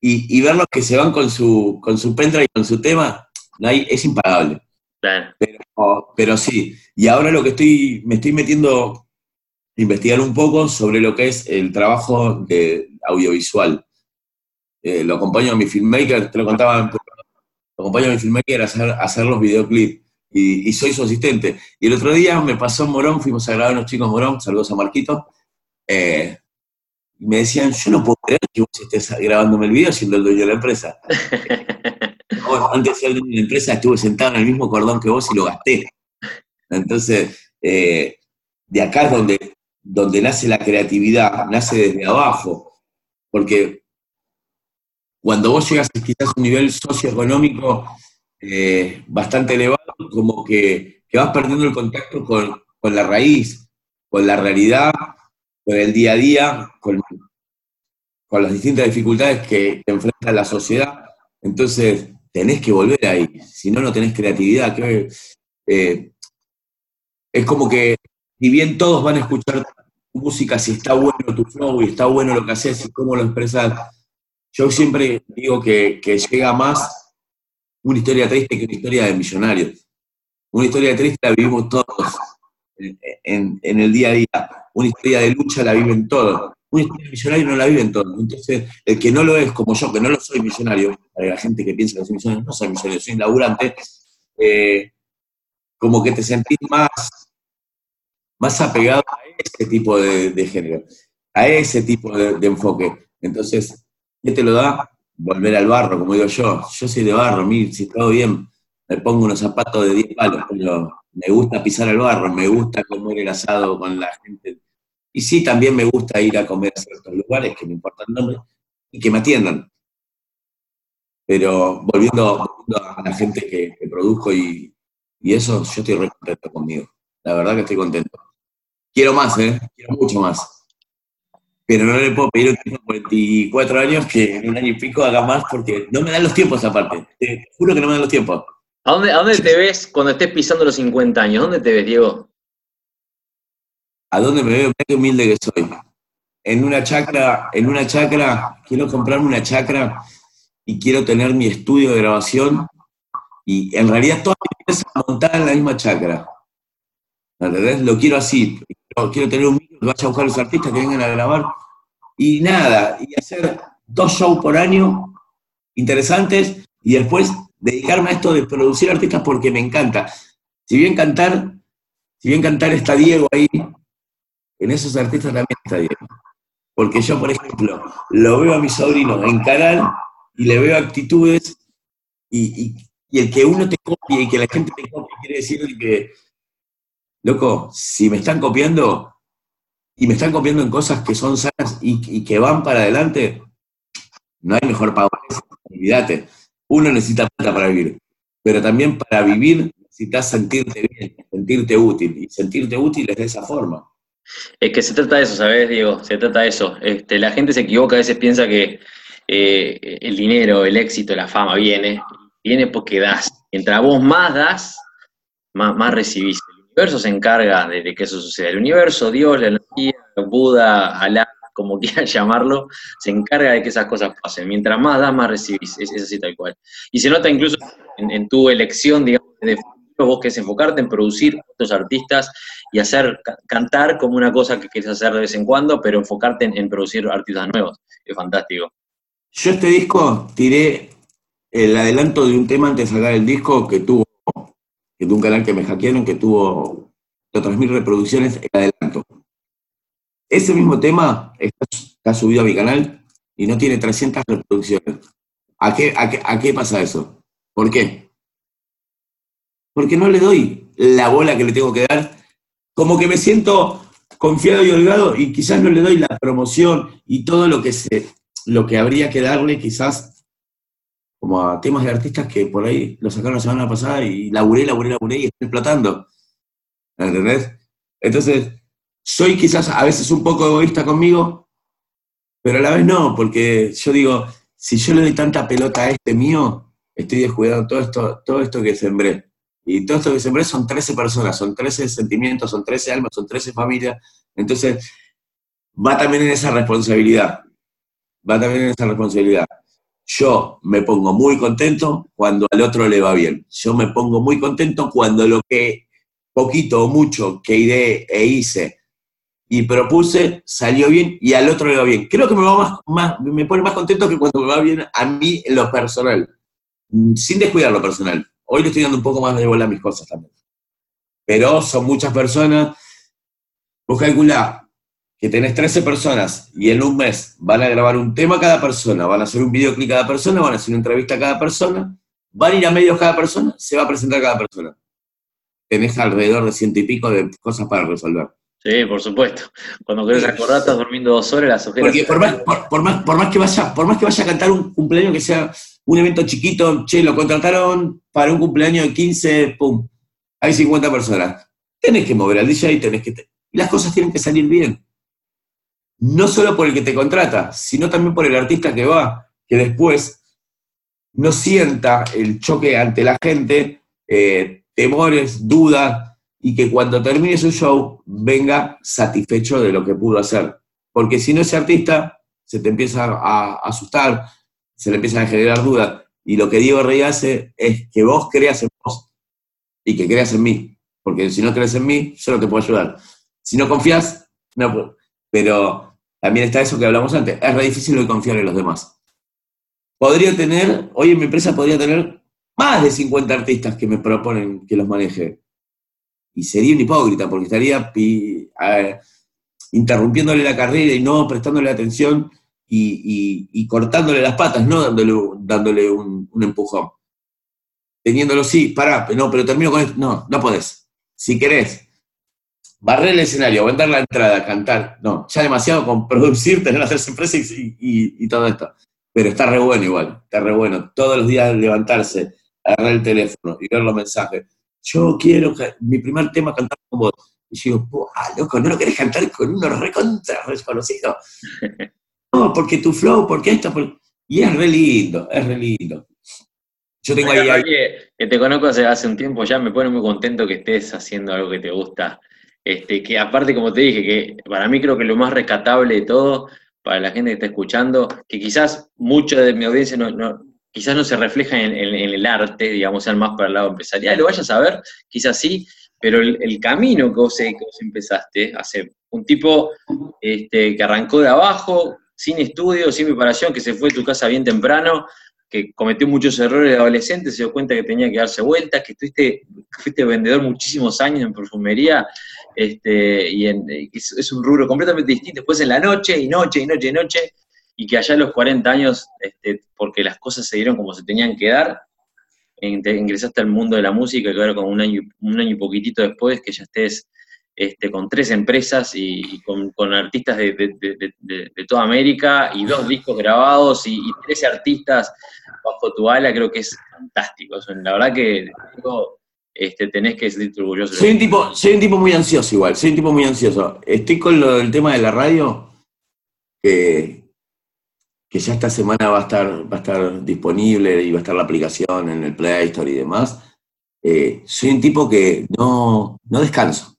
Y, y verlos que se van con su, con su pendrive y con su tema, es impagable. Pero, pero, sí, y ahora lo que estoy, me estoy metiendo a investigar un poco sobre lo que es el trabajo de audiovisual. Eh, lo acompaño a mi filmmaker, te lo contaba, lo acompaño a mi filmmaker a hacer, hacer los videoclips y, soy su asistente. Y el otro día me pasó en Morón, fuimos a grabar unos chicos en Morón, saludos a Marquito, eh, y me decían, yo no puedo creer que vos estés grabándome el video siendo el dueño de la empresa. antes de ser de la empresa estuve sentado en el mismo cordón que vos y lo gasté. Entonces, eh, de acá es donde, donde nace la creatividad, nace desde abajo, porque cuando vos llegas quizás a un nivel socioeconómico eh, bastante elevado, como que, vas perdiendo el contacto con, la raíz, con la realidad, con el día a día, con, con las distintas dificultades que, enfrenta la sociedad. Entonces, tenés que volver ahí, si no, no tenés creatividad. Eh, es como que, si bien todos van a escuchar tu música, si está bueno tu flow y está bueno lo que haces y cómo lo expresas. Yo siempre digo que, llega más una historia triste que una historia de millonarios. Una historia triste la vivimos todos en, el día a día. Una historia de lucha la viven todos. Una historia de millonario no la viven todos. Entonces, el que no lo es, como yo, que no lo soy millonario, para la gente que piensa que soy millonario, no soy millonario, soy un laburante, eh, como que te sentís más, más apegado a ese tipo de, género, a ese tipo de, enfoque. Entonces, ¿qué te lo da? Volver al barro, como digo yo. Yo soy de barro, si todo bien, me pongo unos zapatos de 10 palos, pero me gusta pisar el barro, me gusta comer el asado con la gente. Y sí, también me gusta ir a comer a ciertos lugares que me importan el nombre y que me atiendan. Pero volviendo, a la gente que, produzco y, y, eso, yo estoy re contento conmigo. La verdad que estoy contento. Quiero más, ¿eh? Quiero mucho más. Pero no le puedo pedir un tiempo de 24 años que en un año y pico haga más porque no me dan los tiempos aparte. Te juro que no me dan los tiempos. ¿A dónde, a dónde te ves cuando estés pisando los 50 años? ¿Dónde te ves, Diego? ¿A dónde me veo? Qué humilde que soy. En una chacra, en una chacra, quiero comprarme una chacra y quiero tener mi estudio de grabación y en realidad toda mi empresa montada en la misma chacra. ¿Entendés? Lo quiero así. Quiero tener un micro que vaya a buscar a los artistas que vengan a grabar. Y nada, y hacer dos shows por año interesantes y después dedicarme a esto de producir artistas porque me encanta. Si bien cantar, si bien cantar está Diego ahí, en esos artistas también está Diego. Porque yo, por ejemplo, lo veo a mi sobrino en canal y le veo actitudes y, y el que uno te copie y que la gente te copie quiere decir que loco, si me están copiando y me están copiando en cosas que son sanas y, que van para adelante, no hay mejor pago olvídate. Uno necesita plata para vivir, pero también para vivir necesitas sentirte bien, sentirte útil, y sentirte útil es de esa forma. Es que se trata de eso, ¿sabes, Diego? Se trata de eso. Este, la gente se equivoca, a veces piensa que eh, el dinero, el éxito, la fama viene, viene porque das. Mientras vos más das, más, recibís universo se encarga de, que eso suceda. El universo, Dios, la energía, Buda, Alá, como quieras llamarlo, se encarga de que esas cosas pasen. Mientras más das, más recibís. Es, así tal cual. Y se nota incluso en, tu elección, digamos, de vos que es enfocarte en producir otros artistas y hacer cantar como una cosa que quieres hacer de vez en cuando, pero enfocarte en, producir artistas nuevos. Es fantástico. Yo este disco tiré el adelanto de un tema antes de sacar el disco que tuvo que de un canal que me hackearon que tuvo otras mil reproducciones en adelanto. Ese mismo tema está, subido a mi canal y no tiene 300 reproducciones. ¿A qué, a, qué, pasa eso? ¿Por qué? Porque no le doy la bola que le tengo que dar. Como que me siento confiado y holgado y quizás no le doy la promoción y todo lo que, se, lo que habría que darle quizás como a temas de artistas que por ahí lo sacaron la semana pasada y laburé, laburé, laburé y estoy explotando. ¿Entendés? Entonces, soy quizás a veces un poco egoísta conmigo, pero a la vez no, porque yo digo, si yo le doy tanta pelota a este mío, estoy descuidando todo esto, todo esto que sembré. Y todo esto que sembré son 13 personas, son 13 sentimientos, son 13 almas, son 13 familias. Entonces, va también en esa responsabilidad. Va también en esa responsabilidad. Yo me pongo muy contento cuando al otro le va bien. Yo me pongo muy contento cuando lo que poquito o mucho que ideé e hice y propuse salió bien y al otro le va bien. Creo que me, va más, me pone más contento que cuando me va bien a mí en lo personal, sin descuidar lo personal. Hoy le estoy dando un poco más de bola a mis cosas también. Pero son muchas personas. Vos calculá, que tenés 13 personas y en un mes van a grabar un tema cada persona, van a hacer un videoclip cada persona, van a hacer una entrevista a cada persona, van a ir a medios cada persona, se va a presentar cada persona. Tenés alrededor de ciento y pico de cosas para resolver. Sí, por supuesto. Cuando querés acordar, estás durmiendo dos horas, las ojeras. Porque por más, por, más, por, más que vaya, por más que vaya a cantar un cumpleaños que sea un evento chiquito, che, lo contrataron para un cumpleaños de 15, pum, hay 50 personas. Tenés que mover al DJ tenés que. Y las cosas tienen que salir bien no solo por el que te contrata, sino también por el artista que va, que después no sienta el choque ante la gente, eh, temores, dudas, y que cuando termine su show venga satisfecho de lo que pudo hacer. Porque si no ese artista se te empieza a asustar, se le empiezan a generar dudas. Y lo que Diego Rey hace es que vos creas en vos y que creas en mí. Porque si no crees en mí, yo no te puedo ayudar. Si no confías, no puedo. Pero también está eso que hablamos antes. Es difícil confiar en los demás. Podría tener, hoy en mi empresa podría tener más de 50 artistas que me proponen que los maneje. Y sería un hipócrita porque estaría interrumpiéndole la carrera y no prestándole atención y, cortándole las patas, no dándole, dándole un, empujón. Teniéndolo, sí, pará, no, pero termino con esto. No, no podés. Si querés barrer el escenario, vender la entrada, cantar, no, ya demasiado con producir, tener las empresas y, y, todo esto. Pero está re bueno igual, está re bueno. Todos los días levantarse, agarrar el teléfono y ver los mensajes. Yo quiero mi primer tema cantar con vos. Y yo digo, ah, loco, ¿no lo querés cantar con uno recontra desconocido? no, porque tu flow, porque esto, y es re lindo, es re lindo. Yo tengo ahí, Que, te conozco hace, hace un tiempo ya, me pone muy contento que estés haciendo algo que te gusta. Este, que aparte, como te dije, que para mí creo que lo más rescatable de todo, para la gente que está escuchando, que quizás mucho de mi audiencia no, quizás no se refleja en, el arte, digamos, sean más para el lado empresarial, lo vayas a ver, quizás sí, pero el, camino que vos, que vos empezaste, hace un tipo este, que arrancó de abajo, sin estudio, sin preparación, que se fue de tu casa bien temprano, que cometió muchos errores de adolescente, se dio cuenta que tenía que darse vueltas, que estuviste, fuiste vendedor muchísimos años en perfumería, este, y es, un rubro completamente distinto, después en la noche, y noche, y noche, y noche, y que allá a los 40 años, este, porque las cosas se dieron como se tenían que dar, ingresaste al mundo de la música, que ahora con un año, un año y poquitito después, que ya estés este, con tres empresas y, con, artistas de, toda América y dos discos grabados y, y 13 artistas bajo tu ala, creo que es fantástico. la verdad que este, tenés que sentirte orgulloso. Soy un, tipo, soy un tipo muy ansioso igual, soy un tipo muy ansioso. Estoy con lo del tema de la radio, que, que ya esta semana va a estar, va a estar disponible y va a estar la aplicación en el Play Store y demás. Eh, soy un tipo que no, no descanso.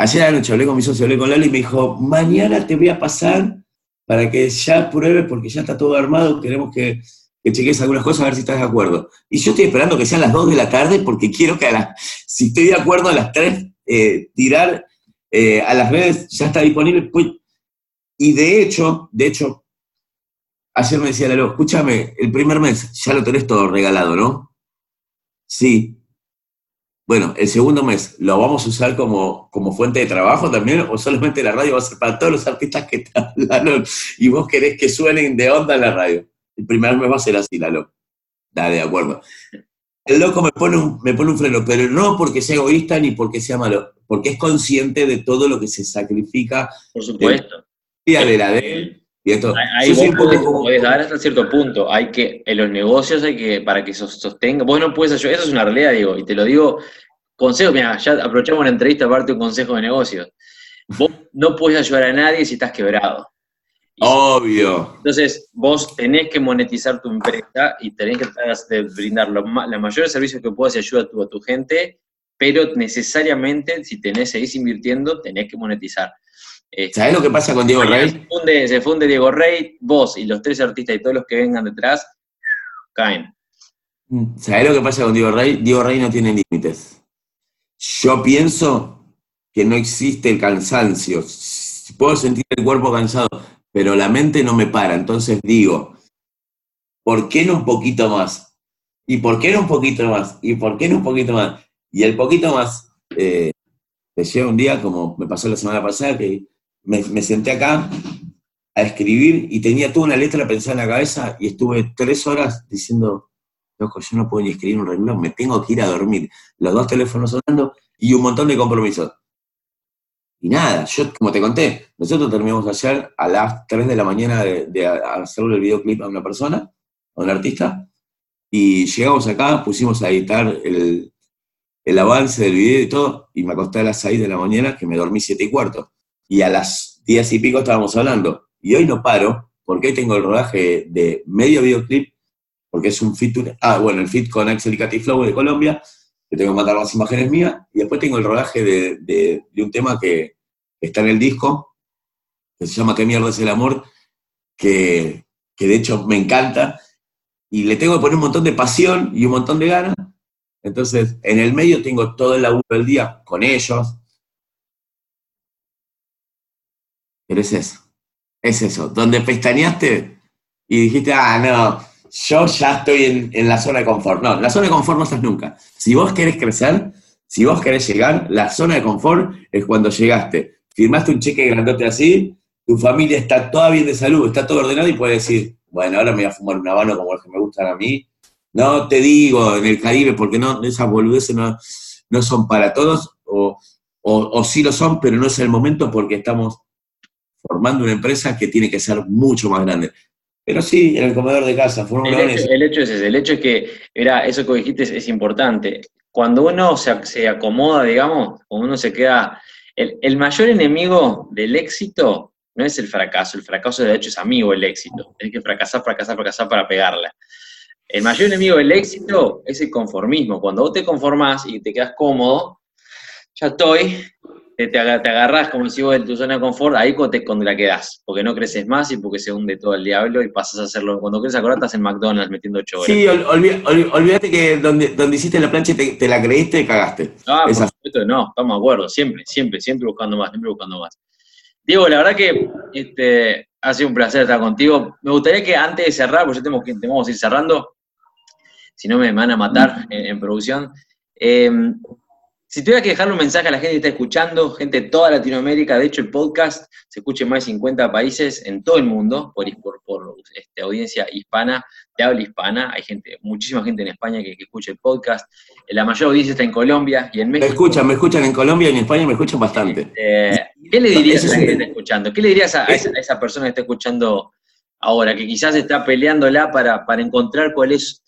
Ayer anoche hablé con mi socio, hablé con Lali y me dijo, mañana te voy a pasar para que ya pruebes porque ya está todo armado, queremos que, que cheques algunas cosas a ver si estás de acuerdo. Y yo estoy esperando que sean las 2 de la tarde porque quiero que a las, si estoy de acuerdo a las 3, eh, tirar eh, a las redes, ya está disponible. Pues, y de hecho, de hecho, ayer me decía Lalo, escúchame, el primer mes ya lo tenés todo regalado, ¿no? Sí, bueno, el segundo mes, ¿lo vamos a usar como, como fuente de trabajo también o solamente la radio va a ser para todos los artistas que te hablaron y vos querés que suenen de onda en la radio? El primer mes va a ser así, Lalo. Dale, de acuerdo. El loco me pone, un, me pone un freno, pero no porque sea egoísta ni porque sea malo, porque es consciente de todo lo que se sacrifica. Por supuesto. De, de la de él, y esto, ahí vos podés, dar hasta cierto punto. Hay que, en los negocios hay que, para que sostenga, vos no puedes ayudar, eso es una realidad, digo, y te lo digo, consejo, mira, ya aprovechamos la entrevista, aparte un consejo de negocios. Vos no puedes ayudar a nadie si estás quebrado. Obvio. Entonces, vos tenés que monetizar tu empresa y tenés que brindar los, mayores servicios que puedas y ayuda a tu, a tu gente, pero necesariamente, si tenés, seguís invirtiendo, tenés que monetizar. Este, ¿Sabés lo que pasa con Diego Rey? Se funde, se funde Diego Rey, vos y los tres artistas y todos los que vengan detrás caen. Mm, ¿Sabés lo que pasa con Diego Rey? Diego Rey no tiene límites. Yo pienso que no existe el cansancio. Puedo sentir el cuerpo cansado, pero la mente no me para. Entonces digo, ¿por qué no un poquito más? ¿Y por qué no un poquito más? ¿Y por qué no un poquito más? Y el poquito más, eh, te llega un día, como me pasó la semana pasada, que me, senté acá a escribir y tenía toda una letra pensada en la cabeza y estuve tres horas diciendo, yo no puedo ni escribir un renglón, me tengo que ir a dormir. Los dos teléfonos sonando y un montón de compromisos. Y nada, yo, como te conté, nosotros terminamos ayer a las 3 de la mañana de, hacerle el videoclip a una persona, a un artista, y llegamos acá, pusimos a editar el, el avance del video y todo, y me acosté a las 6 de la mañana, que me dormí 7 y cuarto y a las 10 y pico estábamos hablando. Y hoy no paro, porque hoy tengo el rodaje de medio videoclip, porque es un fit, ah, bueno, el fit con Axel y Katy Flow de Colombia, que tengo que mandar las imágenes mías, y después tengo el rodaje de, de- de un tema que está en el disco, que se llama ¿Qué mierda es el amor? Que, que de hecho me encanta, y le tengo que poner un montón de pasión y un montón de ganas. Entonces, en el medio tengo todo el laburo del día con ellos. Pero es eso, es eso, donde pestañeaste y dijiste, ah, no, yo ya estoy en, en la zona de confort. No, la zona de confort no estás nunca. Si vos querés crecer, si vos querés llegar, la zona de confort es cuando llegaste, firmaste un cheque grandote así, tu familia está toda bien de salud, está todo ordenado y puedes decir, bueno, ahora me voy a fumar un habano como los que me gustan a mí. No te digo en el Caribe, porque no, esas boludeces no, no son para todos, o, o, o sí lo son, pero no es el momento porque estamos formando una empresa que tiene que ser mucho más grande. Pero sí, en el comedor de casa, El Fórmula hecho, el hecho es ese, el hecho es que, era eso que dijiste es, es importante. Cuando uno se, se acomoda, digamos, cuando uno se queda. El, el mayor enemigo del éxito no es el fracaso, el fracaso de hecho es amigo del éxito. Tienes que fracasar, fracasar, fracasar para pegarla. El mayor enemigo del éxito es el conformismo. Cuando vos te conformás y te quedas cómodo, ya estoy, te, te, aga- te agarrás como si vos en tu zona de confort, ahí te, cuando la quedás, porque no creces más y porque se hunde todo el diablo y pasas a hacerlo. Cuando creces acordar estás en McDonald's metiendo ocho horas. Sí, ol- olvi- ol- olvídate que donde, donde hiciste la plancha te, te la creíste y cagaste. Ah, por supuesto, no, estamos de acuerdo, siempre, siempre, siempre buscando más, siempre buscando más. Diego, la verdad que este, ha sido un placer estar contigo. Me gustaría que antes de cerrar, porque ya tenemos que, tenemos que ir cerrando, si no me van a matar en, en producción. eh, si tuviera que dejarle un mensaje a la gente que está escuchando, gente de toda Latinoamérica, de hecho el podcast se escucha en más de 50 países en todo el mundo, por, por, por, este, audiencia hispana, de habla hispana, hay gente, muchísima gente en España que, que escucha el podcast, la mayor audiencia está en Colombia y en Me México. escuchan, me escuchan en Colombia y en España me escuchan bastante. Eh, ¿Qué le dirías a la gente que está escuchando? ¿Qué le dirías a, a esa, a esa persona que está escuchando ahora, que quizás está peleándola para, para encontrar cuál es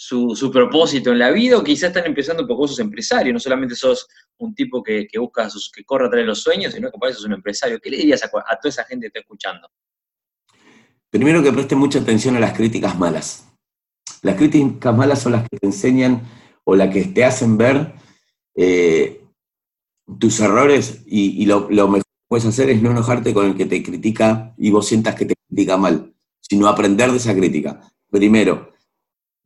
su, propósito en la vida, o quizás están empezando porque vos sos empresario, no solamente sos un tipo que, que busca, que corre atrás de los sueños, sino que eso sos un empresario. ¿Qué le dirías a, toda esa gente que está escuchando? Primero que preste mucha atención a las críticas malas. Las críticas malas son las que te enseñan o las que te hacen ver eh, tus errores y, y lo, lo mejor que puedes hacer es no enojarte con el que te critica y vos sientas que te critica mal, sino aprender de esa crítica. Primero.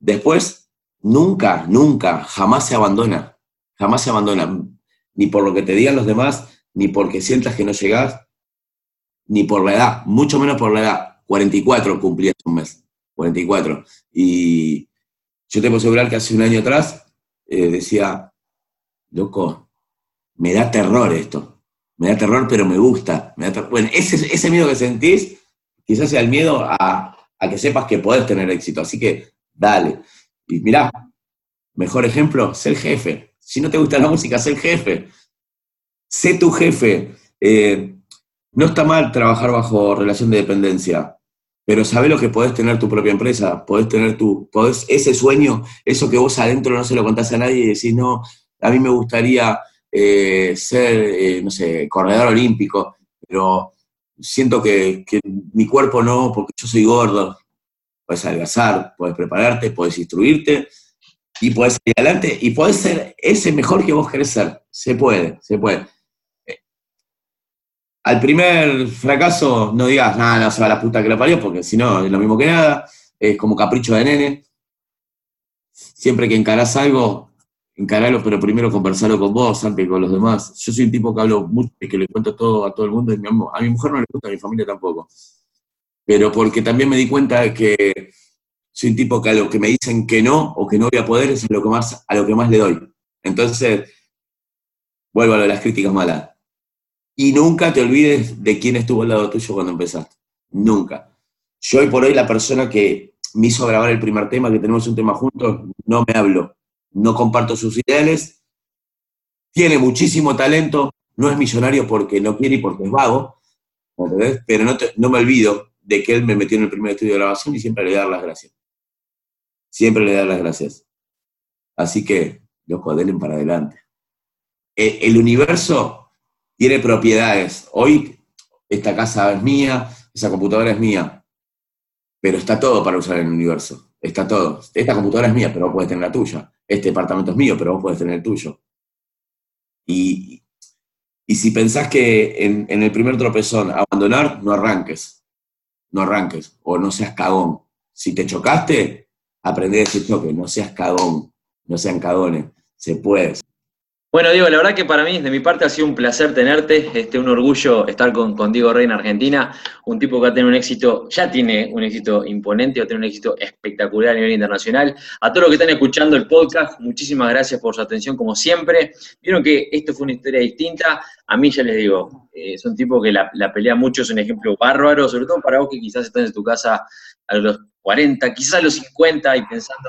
Después, nunca, nunca, jamás se abandona. Jamás se abandona. Ni por lo que te digan los demás, ni porque sientas que no llegás, ni por la edad, mucho menos por la edad. 44 cumplí hace un mes, 44. Y yo te puedo asegurar que hace un año atrás eh, decía, loco, me da terror esto, me da terror, pero me gusta. Me da ter-". Bueno, ese, ese miedo que sentís, quizás sea el miedo a, a que sepas que podés tener éxito, así que dale. Y mirá, mejor ejemplo, sé el jefe. Si no te gusta la música, sé el jefe. Sé tu jefe. Eh, no está mal trabajar bajo relación de dependencia, pero sabés lo que podés tener tu propia empresa, podés tener tu, podés, ese sueño, eso que vos adentro no se lo contás a nadie y decís, no, a mí me gustaría eh, ser, eh, no sé, corredor olímpico, pero siento que, que mi cuerpo no, porque yo soy gordo. Puedes adelgazar, puedes prepararte, puedes instruirte y puedes ir adelante y puedes ser ese mejor que vos querés ser. Se puede, se puede al primer fracaso no digas, nada, no se va la puta que lo parió, porque si no es lo mismo que nada, es como capricho de nene. Siempre que encarás algo, encaralo, pero primero conversarlo con vos antes que con los demás. Yo soy un tipo que hablo mucho y que le cuento todo a todo el mundo, y a mi mujer no le gusta, a mi familia tampoco. Pero porque también me di cuenta que soy un tipo que a lo que me dicen que no o que no voy a poder es a lo que más, a lo que más le doy. Entonces, vuelvo a lo de las críticas malas. Y nunca te olvides de quién estuvo al lado tuyo cuando empezaste. Nunca. Yo hoy por hoy la persona que me hizo grabar el primer tema, que tenemos un tema juntos, no me hablo. No comparto sus ideales. Tiene muchísimo talento. No es millonario porque no quiere y porque es vago. Pero no, te- no me olvido de que él me metió en el primer estudio de grabación y siempre le voy a dar las gracias. Siempre le voy a dar las gracias. Así que, loco, denle para adelante. E- el universo tiene propiedades. Hoy esta casa es mía, esa computadora es mía, pero está todo para usar en el universo. está todo. Esta computadora es mía, pero vos podés tener la tuya. Este departamento es mío, pero vos podés tener el tuyo. Y, y si pensás que en, en, el primer tropezón abandonar, no arranques. No arranques. O no seas cagón. Si te chocaste, aprende ese choque. No seas cagón. No sean cagones. Se puede. Bueno, Diego, la verdad que para mí, de mi parte, ha sido un placer tenerte, este, un orgullo estar con, con, Diego Rey en Argentina, un tipo que ha tenido un éxito, ya tiene un éxito imponente, va a tener un éxito espectacular a nivel internacional. A todos los que están escuchando el podcast, muchísimas gracias por su atención, como siempre. Vieron que esto fue una historia distinta, a mí ya les digo, eh, es un tipo que la, la, pelea mucho, es un ejemplo bárbaro, sobre todo para vos que quizás estás en tu casa a los 40, quizás a los 50 y pensando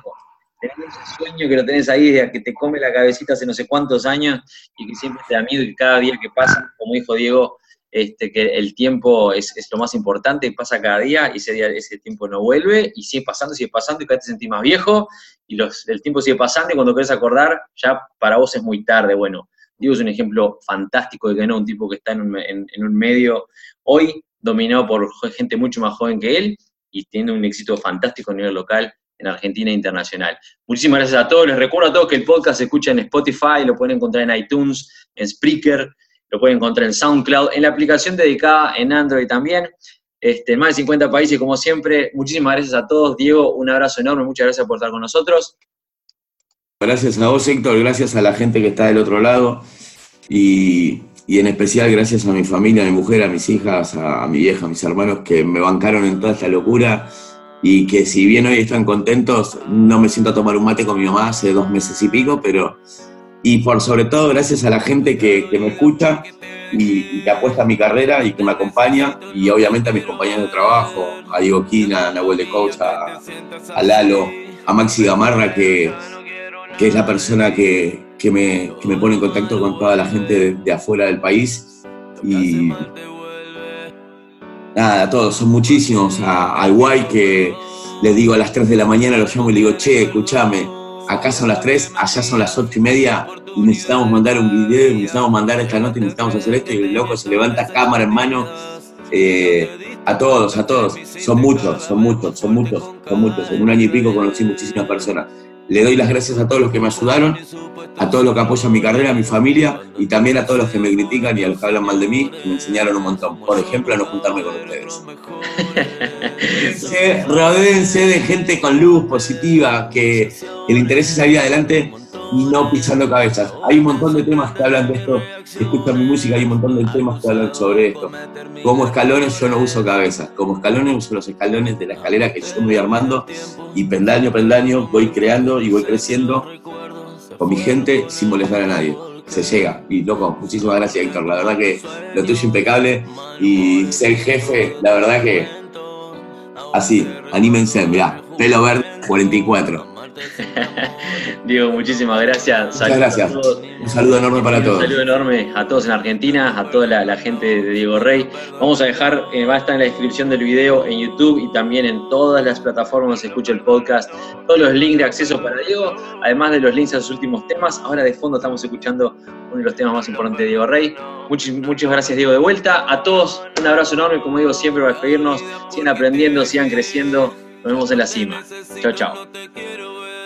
tenés ese sueño que lo tenés ahí, de que te come la cabecita hace no sé cuántos años y que siempre te da miedo y cada día que pasa, como dijo Diego, este, que el tiempo es, es, lo más importante pasa cada día y ese, día, ese tiempo no vuelve y sigue pasando, sigue pasando y cada vez te sentís más viejo y los, el tiempo sigue pasando y cuando querés acordar ya para vos es muy tarde. Bueno, Diego es un ejemplo fantástico de que no, un tipo que está en un, en, en un medio hoy dominado por gente mucho más joven que él y tiene un éxito fantástico a nivel local en Argentina internacional. Muchísimas gracias a todos. Les recuerdo a todos que el podcast se escucha en Spotify, lo pueden encontrar en iTunes, en Spreaker, lo pueden encontrar en SoundCloud, en la aplicación dedicada en Android también. Este, más de 50 países, como siempre. Muchísimas gracias a todos. Diego, un abrazo enorme. Muchas gracias por estar con nosotros. Gracias a vos, Héctor. Gracias a la gente que está del otro lado. Y, y en especial gracias a mi familia, a mi mujer, a mis hijas, a, a mi vieja, a mis hermanos que me bancaron en toda esta locura y que si bien hoy están contentos, no me siento a tomar un mate con mi mamá hace dos meses y pico, pero... Y por sobre todo gracias a la gente que, que me escucha y, y, que apuesta a mi carrera y que me acompaña, y obviamente a mis compañeros de trabajo, a Diego Quina, a Nahuel de Coach, a, a, Lalo, a Maxi Gamarra, que, que es la persona que, que, me, que me pone en contacto con toda la gente de, de afuera del país. Y, nada, todos, son muchísimos. A, guay que le digo a las 3 de la mañana, lo llamo y le digo, che, escúchame, acá son las 3, allá son las 8 y media, y necesitamos mandar un video, necesitamos mandar esta nota necesitamos hacer esto, y el loco se levanta cámara en mano. Eh, a todos, a todos. Son muchos, son muchos, son muchos, son muchos. En un año y pico conocí muchísimas personas. Le doy las gracias a todos los que me ayudaron, a todos los que apoyan mi carrera, a mi familia y también a todos los que me critican y a los que hablan mal de mí, que me enseñaron un montón. Por ejemplo, a no juntarme con ustedes. Rodéense de gente con luz positiva, que, que le interese salir adelante y no pisando cabezas. Hay un montón de temas que hablan de esto, escuchan mi música, hay un montón de temas que hablan sobre esto. Como escalones yo no uso cabezas, como escalones uso los escalones de la escalera que yo me voy armando y peldaño peldaño voy creando y voy creciendo con mi gente sin molestar a nadie. Se llega. Y loco, muchísimas gracias Héctor, la verdad que lo tuyo impecable y ser jefe, la verdad que así, anímense, mirá, pelo verde 44. Diego, muchísimas gracias. Muchas gracias. Un saludo enorme para todos. Un saludo enorme a todos en Argentina, a toda la, la gente de Diego Rey. Vamos a dejar, eh, va a estar en la descripción del video en YouTube y también en todas las plataformas donde se escucha el podcast, todos los links de acceso para Diego, además de los links a sus últimos temas. Ahora de fondo estamos escuchando uno de los temas más importantes de Diego Rey. Muchas, muchas gracias, Diego, de vuelta. A todos, un abrazo enorme, como digo siempre, para despedirnos. Sigan aprendiendo, sigan creciendo. Nos vemos en la cima. Chao, chao.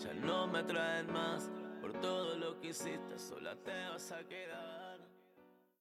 ya no me traen más. Por todo lo que hiciste, sola te vas a quedar.